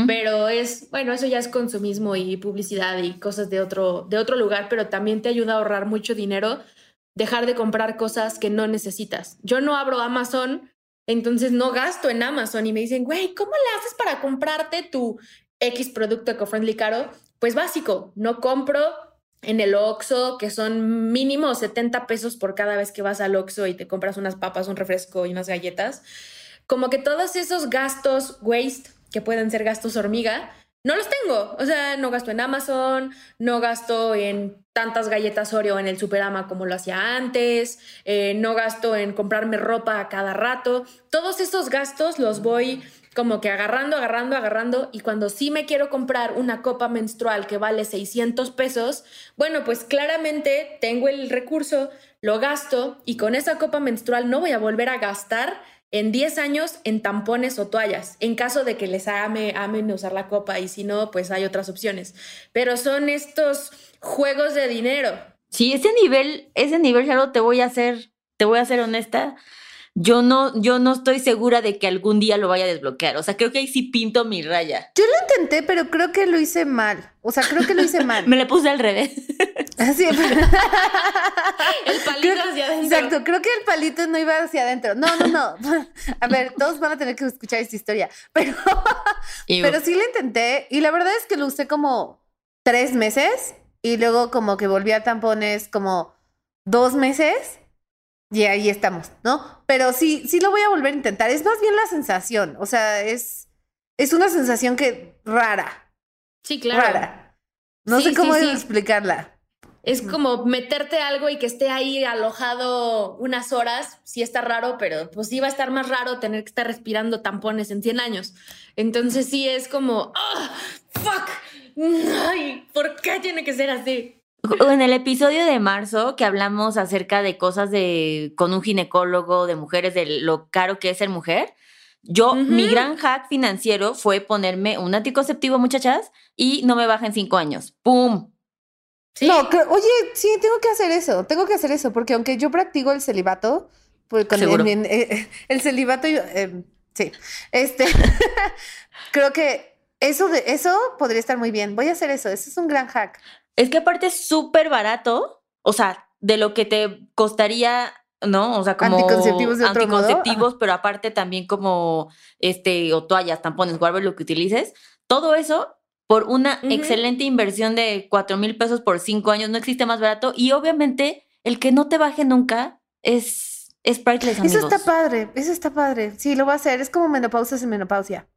Pero es, bueno, eso ya es consumismo y publicidad y cosas de otro, de otro lugar, pero también te ayuda a ahorrar mucho dinero, dejar de comprar cosas que no necesitas. Yo no abro Amazon, entonces no gasto en Amazon y me dicen, güey, ¿cómo le haces para comprarte tu X producto eco-friendly caro? Pues básico, no compro en el Oxxo, que son mínimo 70 pesos por cada vez que vas al Oxxo y te compras unas papas, un refresco y unas galletas. Como que todos esos gastos waste, que pueden ser gastos hormiga, no los tengo. O sea, no gasto en Amazon, no gasto en tantas galletas Oreo en el Superama como lo hacía antes, eh, no gasto en comprarme ropa a cada rato. Todos esos gastos los voy como que agarrando, agarrando, agarrando, y cuando sí me quiero comprar una copa menstrual que vale 600 pesos, bueno, pues claramente tengo el recurso, lo gasto, y con esa copa menstrual no voy a volver a gastar en 10 años en tampones o toallas, en caso de que les ame, amen usar la copa, y si no, pues hay otras opciones. Pero son estos juegos de dinero. Sí, ese nivel, ese nivel, claro, te voy a hacer, te voy a ser honesta yo no, yo no estoy segura de que algún día lo vaya a desbloquear. O sea, creo que ahí sí pinto mi raya. Yo lo intenté, pero creo que lo hice mal. O sea, creo que lo hice mal. Me le puse al revés. Así, el palito hacia adentro. Exacto, creo que el palito no iba hacia adentro. No, no, no. A ver, todos van a tener que escuchar esta historia. Pero, pero sí lo intenté. Y la verdad es que lo usé como tres meses. Y luego como que volví a tampones como dos meses. Y ahí estamos, ¿no? Pero sí, sí lo voy a volver a intentar. Es más bien la sensación, o sea, es, es una sensación que rara. Sí, claro. Rara. No sé cómo explicarla. Es como meterte algo y que esté ahí alojado unas horas, sí está raro, pero pues sí va a estar más raro tener que estar respirando tampones en 100 años. Entonces sí es como, ¡ah! ¡Fuck! Ay, ¿por qué tiene que ser así? En el episodio de marzo que hablamos acerca de cosas de con un ginecólogo, de mujeres, de lo caro que es ser mujer, yo, mi gran hack financiero fue ponerme un anticonceptivo, muchachas, y no me baja en cinco años. ¡Pum! No, oye, sí, tengo que hacer eso, tengo que hacer eso, porque aunque yo practico el celibato, pues con el, eh, el, celibato, eh, Sí. Este, creo que eso, de, eso podría estar muy bien. Voy a hacer eso. Eso es un gran hack. Es que aparte es súper barato. O sea, de lo que te costaría ¿no? O sea, como anticonceptivos, de otro anticonceptivos pero aparte también como este o toallas, tampones, whatever lo que utilices. Todo eso por una excelente inversión de cuatro mil pesos por cinco años, no existe más barato y obviamente el que no te baje nunca es, es priceless, Eso está padre, eso está padre. Sí, lo voy a hacer, es como menopausia sin menopausia.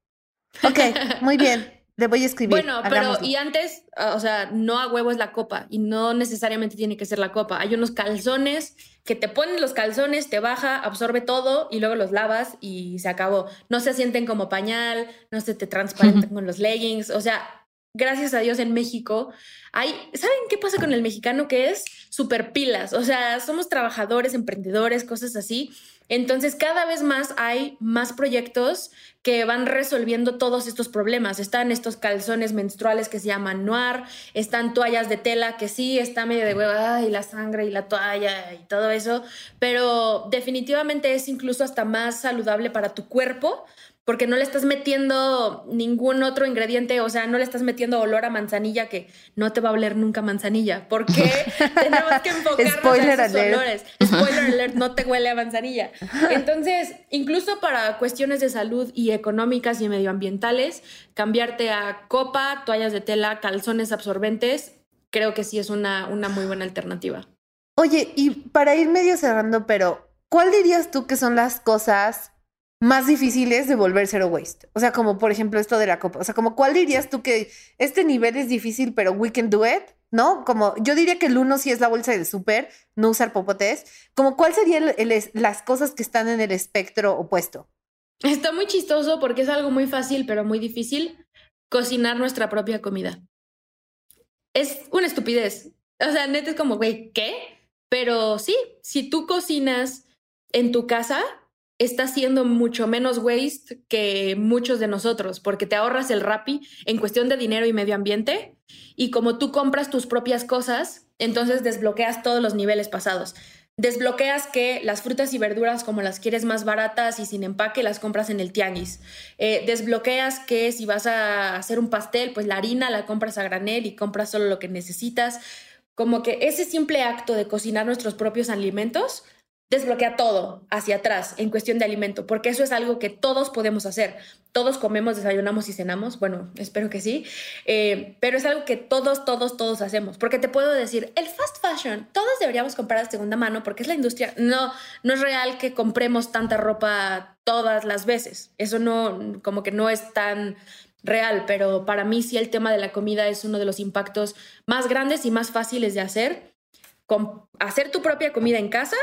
Ok, muy bien. Le voy a escribir. Bueno, pero y antes, o sea, no a huevo es la copa y no necesariamente tiene que ser la copa. Hay unos calzones que te ponen los calzones, te baja, absorbe todo y luego los lavas y se acabó. No se sienten como pañal, no se te transparentan con los leggings. O sea, gracias a Dios en México hay, ¿saben qué pasa con el mexicano? Que es súper pilas. O sea, somos trabajadores, emprendedores, cosas así. Entonces, cada vez más hay más proyectos que van resolviendo todos estos problemas. Están estos calzones menstruales que se llaman noir, están toallas de tela que sí, está medio de hueva, y la sangre y la toalla y todo eso, pero definitivamente es incluso hasta más saludable para tu cuerpo porque no le estás metiendo ningún otro ingrediente, o sea, no le estás metiendo olor a manzanilla que no te va a oler nunca manzanilla, porque tenemos que enfocarnos Spoiler en esos olores. Spoiler alert, no te huele a manzanilla. Entonces, incluso para cuestiones de salud y económicas y medioambientales, cambiarte a copa, toallas de tela, calzones absorbentes, creo que sí es una, una muy buena alternativa. Oye, y para ir medio cerrando, pero ¿cuál dirías tú que son las cosas más difíciles de volver zero waste. O sea, como por ejemplo esto de la copa. O sea, como cuál dirías tú que este nivel es difícil, pero we can do it, ¿no? Como yo diría que el uno sí es la bolsa del súper, no usar popotes. Como cuál serían las cosas que están en el espectro opuesto. Está muy chistoso porque es algo muy fácil, pero muy difícil cocinar nuestra propia comida. Es una estupidez. O sea, neta es como, güey, ¿qué? Pero sí, si tú cocinas en tu casa, está siendo mucho menos waste que muchos de nosotros, porque te ahorras el RAPI en cuestión de dinero y medio ambiente, y como tú compras tus propias cosas, entonces desbloqueas todos los niveles pasados. Desbloqueas que las frutas y verduras, como las quieres más baratas y sin empaque, las compras en el tianguis. Eh, desbloqueas que si vas a hacer un pastel, pues la harina la compras a granel y compras solo lo que necesitas. Como que ese simple acto de cocinar nuestros propios alimentos desbloquea todo hacia atrás en cuestión de alimento, porque eso es algo que todos podemos hacer. Todos comemos, desayunamos y cenamos, bueno, espero que sí, eh, pero es algo que todos, todos, todos hacemos, porque te puedo decir, el fast fashion, todos deberíamos comprar de segunda mano porque es la industria, no, no es real que compremos tanta ropa todas las veces, eso no, como que no es tan real, pero para mí sí el tema de la comida es uno de los impactos más grandes y más fáciles de hacer. Con hacer tu propia comida en casa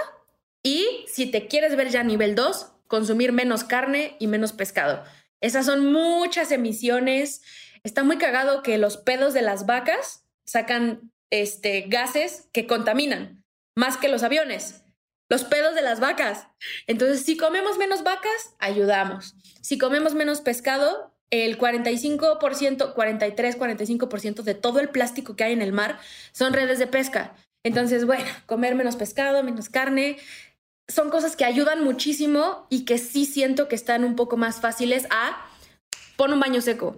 y si te quieres ver ya nivel 2, consumir menos carne y menos pescado. Esas son muchas emisiones. Está muy cagado que los pedos de las vacas sacan este, gases que contaminan más que los aviones. Los pedos de las vacas. Entonces, si comemos menos vacas, ayudamos. Si comemos menos pescado, el 45%, 43, 45% de todo el plástico que hay en el mar son redes de pesca. Entonces, bueno, comer menos pescado, menos carne, son cosas que ayudan muchísimo y que sí siento que están un poco más fáciles a pon un baño seco.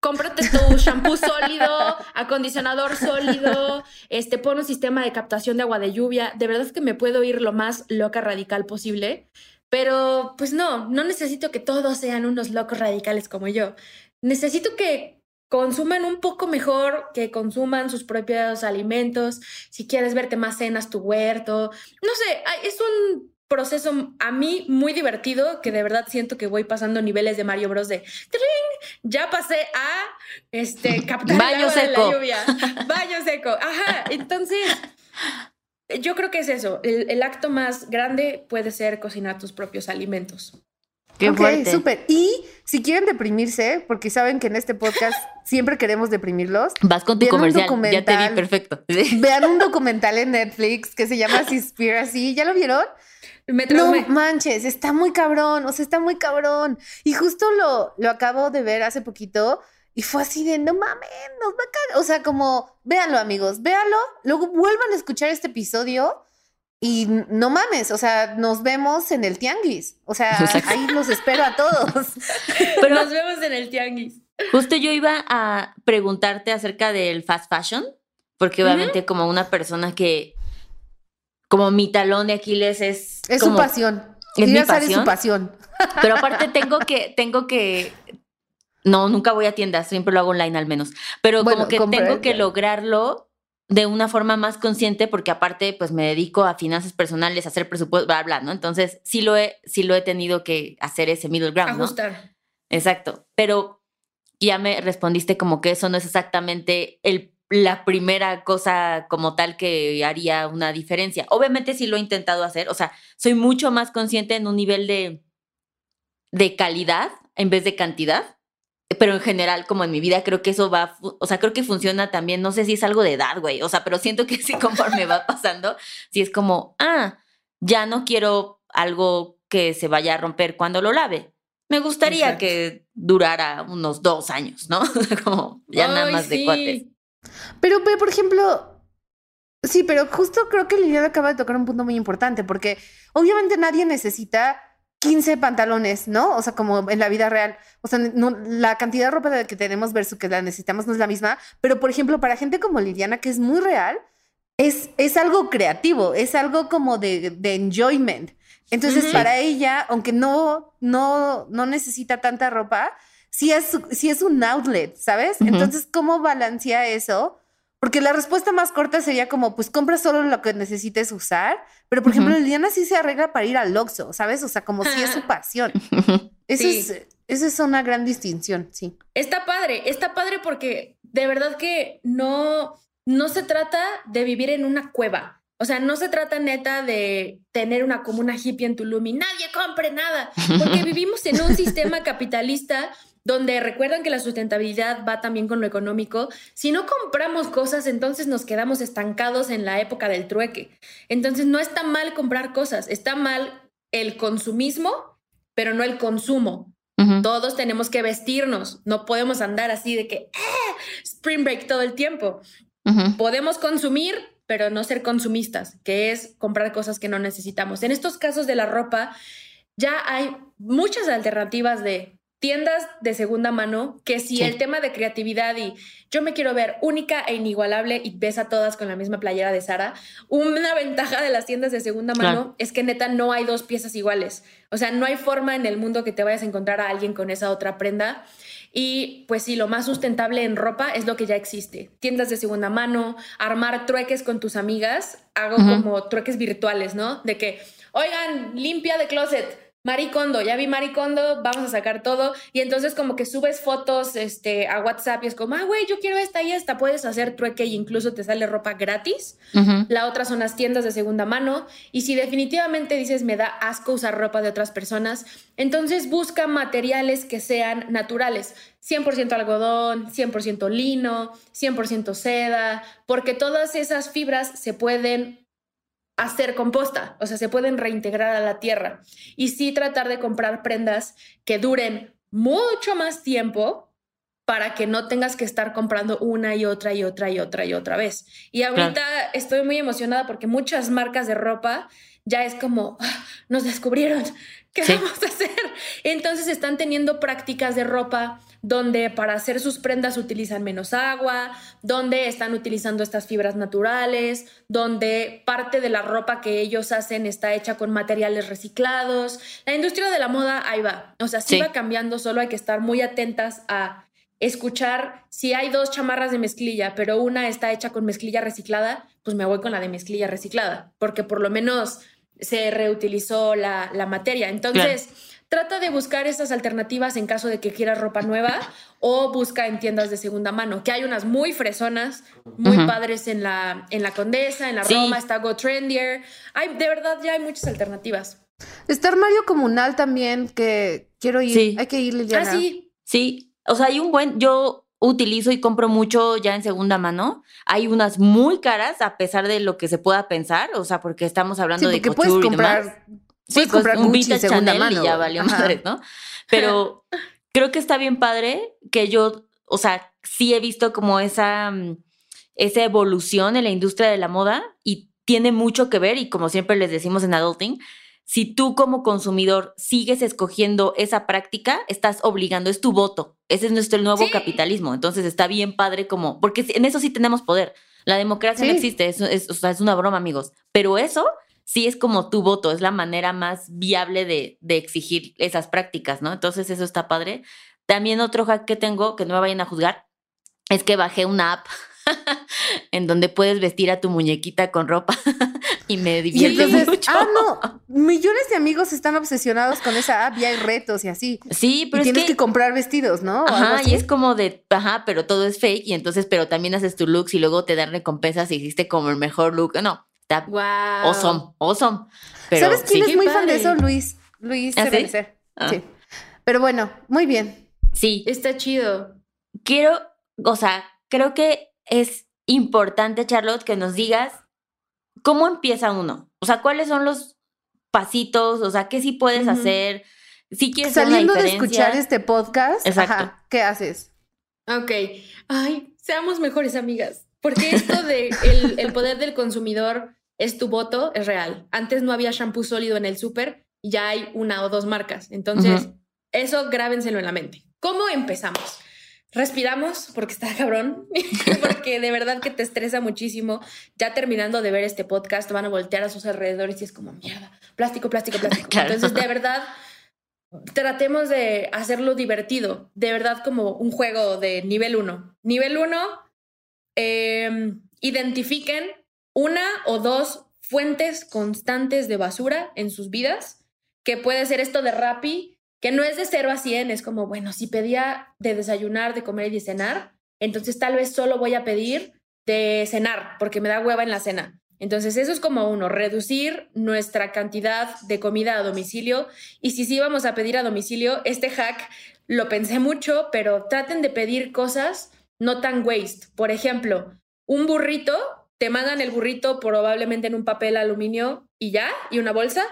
Cómprate tu shampoo sólido, acondicionador sólido, este, pon un sistema de captación de agua de lluvia. De verdad que me puedo ir lo más loca radical posible, pero pues no, no necesito que todos sean unos locos radicales como yo. Necesito que consuman un poco mejor, que consuman sus propios alimentos, si quieres verte más cenas tu huerto, no sé, es un proceso a mí muy divertido que de verdad siento que voy pasando niveles de Mario Bros. de ya pasé a este captar Baño seco. la lluvia, baño seco, ajá, entonces yo creo que es eso, el, el acto más grande puede ser cocinar tus propios alimentos. Qué ok, súper. Y si quieren deprimirse, porque saben que en este podcast siempre queremos deprimirlos. Vas con tu comercial, ya te vi perfecto. Vean un documental en Netflix que se llama Seaspiracy. ¿Ya lo vieron? Me no manches, está muy cabrón, o sea, está muy cabrón. Y justo lo, lo acabo de ver hace poquito y fue así de, no mames, nos va a caer. O sea, como, véanlo amigos, véanlo, luego vuelvan a escuchar este episodio y no mames, o sea, nos vemos en el tianguis. O sea, ahí los espero a todos. Pero nos vemos en el tianguis. Justo yo iba a preguntarte acerca del fast fashion, porque obviamente como una persona que, como mi talón de Aquiles es... Es su pasión. Es mi pasión. Es su pasión. Pero aparte tengo que, tengo que, no, nunca voy a tiendas, siempre lo hago online al menos, pero como que tengo que lograrlo de una forma más consciente porque aparte pues me dedico a finanzas personales, a hacer presupuesto, bla, bla, ¿no? Entonces sí lo he, sí lo he tenido que hacer ese middle ground, Ajustar. Exacto, pero ya me respondiste como que eso no es exactamente el, la primera cosa como tal que haría una diferencia. Obviamente sí lo he intentado hacer, o sea, soy mucho más consciente en un nivel de, de calidad en vez de cantidad pero en general, como en mi vida, creo que eso va, o sea, creo que funciona también, no sé si es algo de edad, güey, o sea, pero siento que sí, conforme va pasando, si es como, ah, ya no quiero algo que se vaya a romper cuando lo lave. Me gustaría que durara unos dos años, ¿no? como ya nada más de cuates. Pero, por ejemplo, sí, pero justo creo que Liliana acaba de tocar un punto muy importante, porque obviamente nadie necesita 15 pantalones, ¿no? O sea, como en la vida real. O sea, no, la cantidad de ropa que tenemos versus que la necesitamos no es la misma. Pero, por ejemplo, para gente como Liliana, que es muy real, es, es algo creativo, es algo como de, de enjoyment. Entonces, para ella, aunque no, no, no necesita tanta ropa, sí es, sí es un outlet, ¿sabes? Entonces, ¿cómo balancea eso? Porque la respuesta más corta sería como, pues compra solo lo que necesites usar. Pero, por ejemplo, Liliana sí se arregla para ir al Oxxo, ¿sabes? O sea, como si es su pasión. Eso es, esa es una gran distinción, sí. Está padre, está padre porque de verdad que no, no se trata de vivir en una cueva. O sea, no se trata neta de tener una comuna hippie en Tulum y nadie compre nada, porque vivimos en un sistema capitalista donde recuerdan que la sustentabilidad va también con lo económico. Si no compramos cosas, entonces nos quedamos estancados en la época del trueque. Entonces no está mal comprar cosas, está mal el consumismo, pero no el consumo. Todos tenemos que vestirnos, no podemos andar así de que ¡Ah! spring break todo el tiempo. Podemos consumir, pero no ser consumistas, que es comprar cosas que no necesitamos. En estos casos de la ropa, ya hay muchas alternativas de tiendas de segunda mano que si el tema de creatividad y yo me quiero ver única e inigualable y ves a todas con la misma playera de Sara, una ventaja de las tiendas de segunda mano es que neta no hay dos piezas iguales. O sea, no hay forma en el mundo que te vayas a encontrar a alguien con esa otra prenda. Y pues sí, lo más sustentable en ropa es lo que ya existe. Tiendas de segunda mano, armar trueques con tus amigas, hago como trueques virtuales, ¿no? De que, oigan, limpia de closet Maricondo, ya vi Maricondo, vamos a sacar todo. Y entonces como que subes fotos este, a WhatsApp y es como, ah, güey, yo quiero esta y esta. Puedes hacer trueque y incluso te sale ropa gratis. La otra son las tiendas de segunda mano. Y si definitivamente dices, me da asco usar ropa de otras personas, entonces busca materiales que sean naturales. 100% algodón, 100% lino, 100% seda, porque todas esas fibras se pueden hacer composta, o sea, se pueden reintegrar a la tierra. Y sí tratar de comprar prendas que duren mucho más tiempo para que no tengas que estar comprando una y otra y otra y otra y otra vez. Y ahorita estoy muy emocionada porque muchas marcas de ropa ya es como, ah, nos descubrieron, ¿qué vamos a hacer? Entonces están teniendo prácticas de ropa donde para hacer sus prendas utilizan menos agua, donde están utilizando estas fibras naturales, donde parte de la ropa que ellos hacen está hecha con materiales reciclados. La industria de la moda ahí va, o sea, sí, va cambiando, solo hay que estar muy atentas a escuchar si hay dos chamarras de mezclilla, pero una está hecha con mezclilla reciclada, pues me voy con la de mezclilla reciclada, porque por lo menos se reutilizó la, materia. Entonces, trata de buscar esas alternativas en caso de que quieras ropa nueva o busca en tiendas de segunda mano, que hay unas muy fresonas, muy padres en la, en la Condesa, en la Roma, está Go Trendier. Hay, de verdad, ya hay muchas alternativas. Está Armario Comunal también, que quiero ir. Sí. Hay que ir, Liliana. Ah, sí. Sí. O sea, hay un buen. Yo utilizo y compro mucho ya en segunda mano. Hay unas muy caras a pesar de lo que se pueda pensar, o sea, porque estamos hablando de couture puedes comprar Sí, comprar un Gucci segunda mano. y ya valió madre, ¿no? Pero creo que está bien padre que yo, o sea, sí he visto como esa, mm, esa evolución en la industria de la moda y tiene mucho que ver y como siempre les decimos en Adulting, si tú como consumidor sigues escogiendo esa práctica, estás obligando, es tu voto. Ese es nuestro nuevo capitalismo. Entonces está bien padre como, porque en eso sí tenemos poder. La democracia no existe, es, es, o sea, es una broma, amigos. Pero eso sí es como tu voto, es la manera más viable de, de exigir esas prácticas, ¿no? Entonces eso está padre. También otro hack que tengo, que no me vayan a juzgar, es que bajé una app en donde puedes vestir a tu muñequita con ropa y me divierto mucho. Ah, no, millones de amigos están obsesionados con esa app y hay retos y así. Sí, pero y tienes que, comprar vestidos, ¿no? Ajá, y es como de, ajá, pero todo es fake y entonces, pero también haces tu looks y luego te dan recompensas y hiciste como el mejor look. No, wow. awesome, awesome. ¿Sabes quién es muy fan de eso? Luis. Luis ¿Ah, sí? Ah. sí. Pero bueno, muy bien. Sí. Está chido. Quiero, o sea, creo que es importante, Charlotte, que nos digas cómo empieza uno. O sea, cuáles son los pasitos, o sea, qué sí puedes hacer. Si quieres Saliendo de escuchar este podcast, ¿qué haces? Ok. Ay, seamos mejores amigas. Porque esto de el, poder del consumidor es tu voto, es real. Antes no había shampoo sólido en el súper, ya hay una o dos marcas. Entonces, eso grábenselo en la mente. ¿Cómo empezamos? Respiramos porque está cabrón, porque de verdad que te estresa muchísimo. Ya terminando de ver este podcast, van a voltear a sus alrededores y es como mierda, plástico, plástico, plástico. Entonces, de verdad, tratemos de hacerlo divertido, de verdad como un juego de nivel 1. Nivel 1, em, identifiquen una o dos fuentes constantes de basura en sus vidas, que puede ser esto de Rappi, que no es de 0 a 100, es como, bueno, si pedía de desayunar, de comer y de cenar, entonces tal vez solo voy a pedir de cenar, porque me da hueva en la cena. Entonces eso es como uno, reducir nuestra cantidad de comida a domicilio. Y si sí vamos a pedir a domicilio, este hack lo pensé mucho, pero traten de pedir cosas no tan waste. Por ejemplo, un burrito, te mandan el burrito probablemente en un papel aluminio y ya, y una bolsa,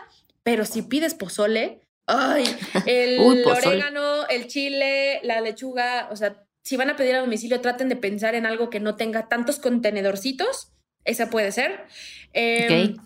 pero si pides pozole, Ay, el orégano, el chile, la lechuga, o sea, si van a pedir a domicilio, traten de pensar en algo que no tenga tantos contenedorcitos. Esa puede ser. Em,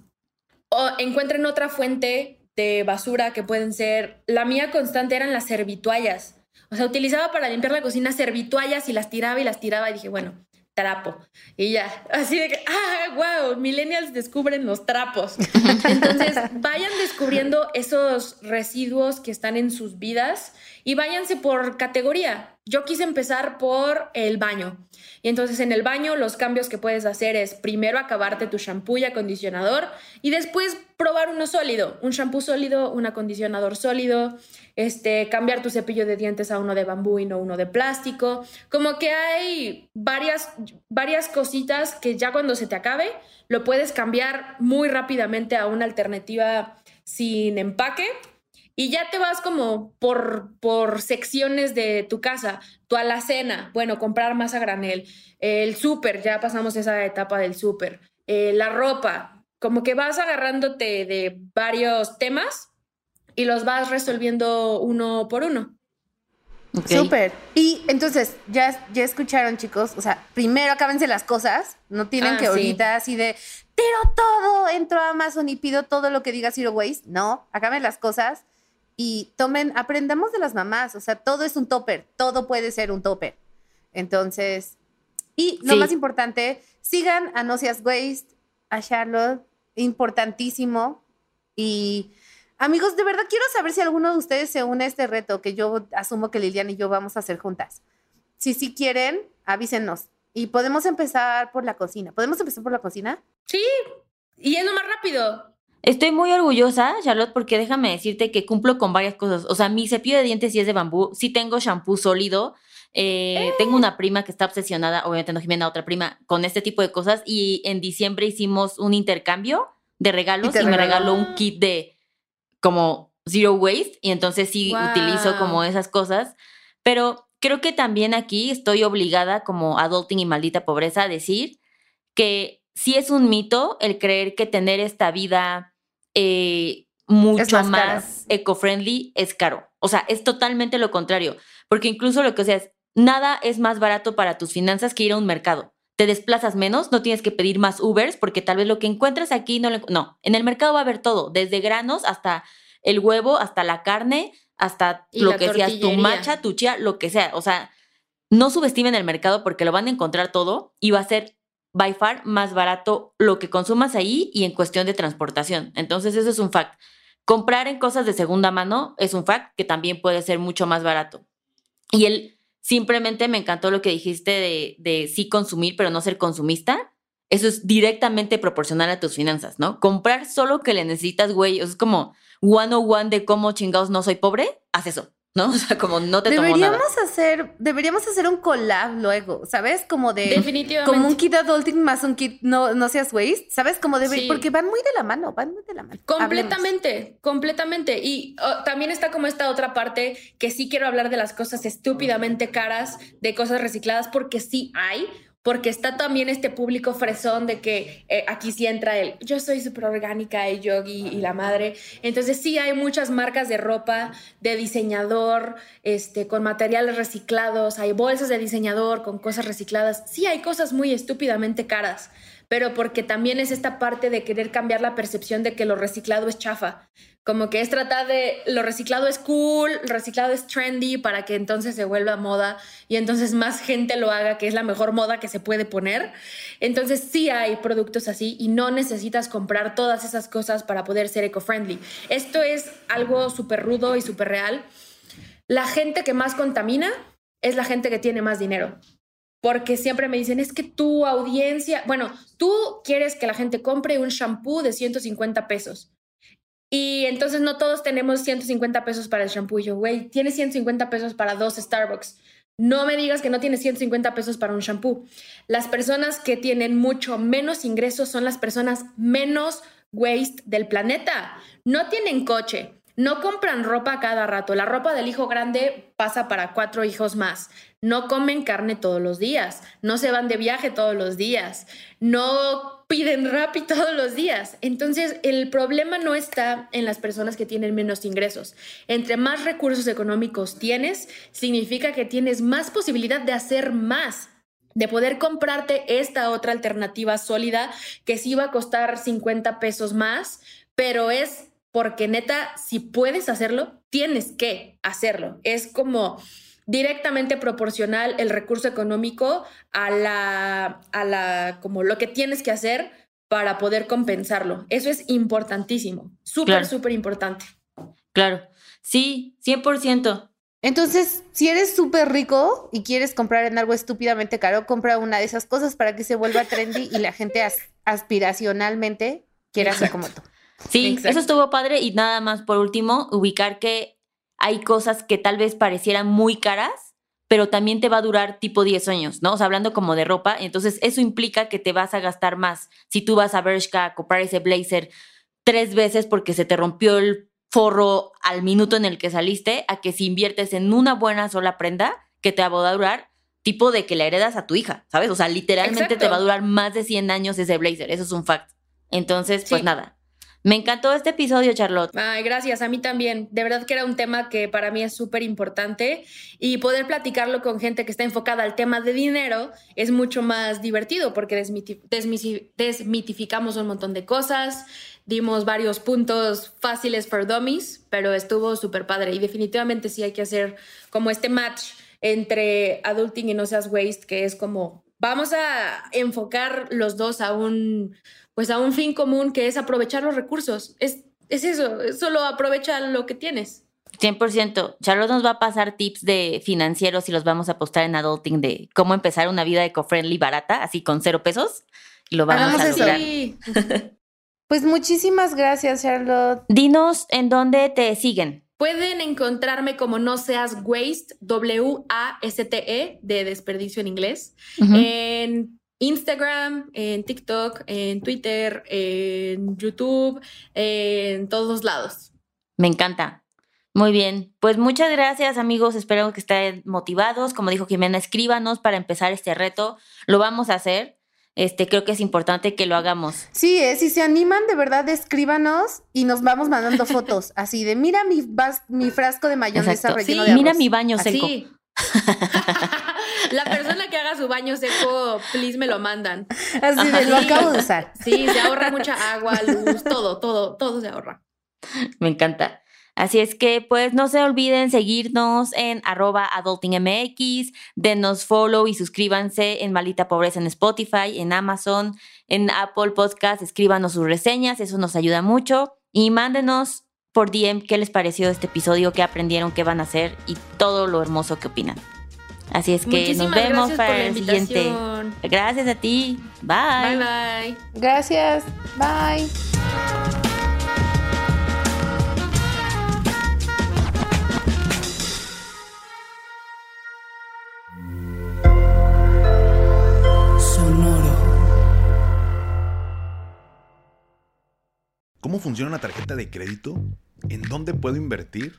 o encuentren otra fuente de basura que pueden ser. La mía constante eran las servituallas. O sea, utilizaba para limpiar la cocina servituallas y las tiraba y las tiraba y dije, bueno, trapo. Y ya, así de que, ah, wow, millennials descubren los trapos. Entonces, vayan descubriendo esos residuos que están en sus vidas y váyanse por categoría. Yo quise empezar por el baño. Y entonces en el baño los cambios que puedes hacer es primero acabarte tu shampoo y acondicionador y después probar uno sólido, un shampoo sólido, un acondicionador sólido, este, cambiar tu cepillo de dientes a uno de bambú y no uno de plástico. Como que hay varias, varias cositas que ya cuando se te acabe lo puedes cambiar muy rápidamente a una alternativa sin empaque y ya te vas como por, por secciones de tu casa, tu alacena, bueno, comprar más a granel, el súper, ya pasamos esa etapa del súper, eh, la ropa, como que vas agarrándote de varios temas y los vas resolviendo uno por uno. Súper. Y entonces, ya, ya escucharon, chicos. O sea, primero acábense las cosas. No tienen ah, que ahorita así de tiro todo, entro a Amazon y pido todo lo que diga Zero Waste. No, acaben las cosas y tomen, aprendamos de las mamás, o sea, todo es un topper, todo puede ser un topper. Entonces, y lo más importante, sigan a No Seas Waste, a Charlotte, importantísimo. Y amigos, de verdad quiero saber si alguno de ustedes se une a este reto que yo asumo que Liliana y yo vamos a hacer juntas. Si sí si quieren, avísenos. Y podemos empezar por la cocina. ¿Podemos empezar por la cocina? Sí, y lo más rápido. Estoy muy orgullosa, Charlotte, porque déjame decirte que cumplo con varias cosas. O sea, mi cepillo de dientes sí es de bambú, sí tengo shampoo sólido. Eh, tengo una prima que está obsesionada, obviamente no Jimena, otra prima, con este tipo de cosas. Y en diciembre hicimos un intercambio de regalos y, me regaló un kit de como zero waste. Y entonces sí utilizo como esas cosas. Pero creo que también aquí estoy obligada, como adulting y maldita pobreza, a decir que sí es un mito el creer que tener esta vida eh, mucho más, eco-friendly es caro. O sea, es totalmente lo contrario, porque incluso lo que sea es, nada es más barato para tus finanzas que ir a un mercado. te desplazas menos, no tienes que pedir más Ubers porque tal vez lo que encuentras aquí no lo... No, en el mercado va a haber todo, desde granos hasta el huevo, hasta la carne, hasta lo que sea, tu macha, tu chía, lo que sea. O sea, no subestimen el mercado porque lo van a encontrar todo y va a ser by far más barato lo que consumas ahí y en cuestión de transportación. Entonces, eso es un fact. Comprar en cosas de segunda mano es un fact que también puede ser mucho más barato. Y él simplemente me encantó lo que dijiste de, de sí consumir, pero no ser consumista. Eso es directamente proporcional a tus finanzas, ¿no? Comprar solo que le necesitas, güey. Es como one on one de cómo chingados no soy pobre. Haz eso. ¿No? O sea, como no te deberíamos tomó nada. hacer deberíamos hacer un collab luego sabes como de definitivamente como un kit adulting más un kit no no seas waste sabes como de porque van muy de la mano van muy de la mano. Completamente completamente. Y oh, también está como esta otra parte que sí quiero hablar de las cosas estúpidamente caras de cosas recicladas porque sí hay porque está también este público fresón de que eh, aquí sí entra el yo soy súper orgánica y yogi y la madre. Entonces sí hay muchas marcas de ropa, de diseñador, este, con materiales reciclados, hay bolsas de diseñador con cosas recicladas. Sí hay cosas muy estúpidamente caras, pero porque también es esta parte de querer cambiar la percepción de que lo reciclado es chafa. Como que es tratar de lo reciclado es cool, lo reciclado es trendy para que entonces se vuelva moda y entonces más gente lo haga, que es la mejor moda que se puede poner. Entonces sí hay productos así y no necesitas comprar todas esas cosas para poder ser eco-friendly. Esto es algo súper rudo y súper real. La gente que más contamina es la gente que tiene más dinero porque siempre me dicen, es que tu audiencia, bueno, tú quieres que la gente compre un shampoo de 150 pesos. Y entonces no todos tenemos 150 pesos para el shampoo. Y yo, güey, tienes 150 pesos para dos Starbucks. No me digas que no tienes 150 pesos para un shampoo. Las personas que tienen mucho menos ingresos son las personas menos waste del planeta. No tienen coche, no compran ropa cada rato. La ropa del hijo grande pasa para cuatro hijos más. No comen carne todos los días. No se van de viaje todos los días. No piden rap todos los días. Entonces, el problema no está en las personas que tienen menos ingresos. Entre más recursos económicos tienes, significa que tienes más posibilidad de hacer más de poder comprarte esta otra alternativa sólida que sí va a costar 50 pesos más, pero es porque neta, si puedes hacerlo, tienes que hacerlo. Es como directamente proporcional el recurso económico a la, a la, como lo que tienes que hacer para poder compensarlo. Eso es importantísimo, súper, súper importante. Claro, sí, 100%. Entonces, si eres súper rico y quieres comprar en algo estúpidamente caro, compra una de esas cosas para que se vuelva trendy y la gente aspiracionalmente quiera ser como tú. Sí, eso estuvo padre y nada más por último, ubicar que hay cosas que tal vez parecieran muy caras, pero también te va a durar tipo 10 años, ¿no? O sea, hablando como de ropa, entonces eso implica que te vas a gastar más. Si tú vas a Bershka a comprar ese blazer tres veces porque se te rompió el forro al minuto en el que saliste, a que si inviertes en una buena sola prenda que te va a durar tipo de que la heredas a tu hija, ¿sabes? O sea, literalmente te va a durar más de 100 años ese blazer, eso es un fact. Entonces, pues nada, me encantó este episodio, Charlotte. Ay, gracias, a mí también. De verdad que era un tema que para mí es súper importante y poder platicarlo con gente que está enfocada al tema de dinero es mucho más divertido porque desmitificamos un montón de cosas, dimos varios puntos fáciles for dummies, pero estuvo súper padre y definitivamente sí hay que hacer como este match entre adulting y no seas waste, que es como vamos a enfocar los dos a un pues a un fin común que es aprovechar los recursos. Es, es eso, solo aprovecha lo que tienes. 100%. Charlotte nos va a pasar tips de financieros y los vamos a postar en Adulting de cómo empezar una vida eco-friendly barata, así con cero pesos. Y lo vamos a lograr. pues muchísimas gracias, Charlotte. Dinos en dónde te siguen. Pueden encontrarme como no seas waste, W-A-S-T-E, de desperdicio en inglés, en Instagram, en TikTok, en Twitter, en YouTube, en todos lados. Me encanta. Muy bien, pues muchas gracias amigos, espero que estén motivados. Como dijo Jimena, escríbanos para empezar este reto. Lo vamos a hacer. Este, creo que es importante que lo hagamos. Sí, eh, si se animan, de verdad, escríbanos y nos vamos mandando fotos. Así de, mira mi, mi frasco de mayonesa relleno de Mira mi baño seco. La persona que haga su baño seco, please me lo mandan. Así de, lo acabo de usar. Sí, se ahorra mucha agua, luz, todo, todo, todo se ahorra. Me encanta. Así es que, pues, no se olviden seguirnos en arroba adultingmx, denos follow y suscríbanse en Malita Pobreza en Spotify, en Amazon, en Apple Podcast, escríbanos sus reseñas, eso nos ayuda mucho. Y mándenos por DM qué les pareció este episodio, qué aprendieron, qué van a hacer y todo lo hermoso que opinan. Así es que nos vemos para el siguiente. Gracias a ti. Bye. Bye bye. Gracias. Bye. ¿Cómo funciona una tarjeta de crédito? ¿En dónde puedo invertir?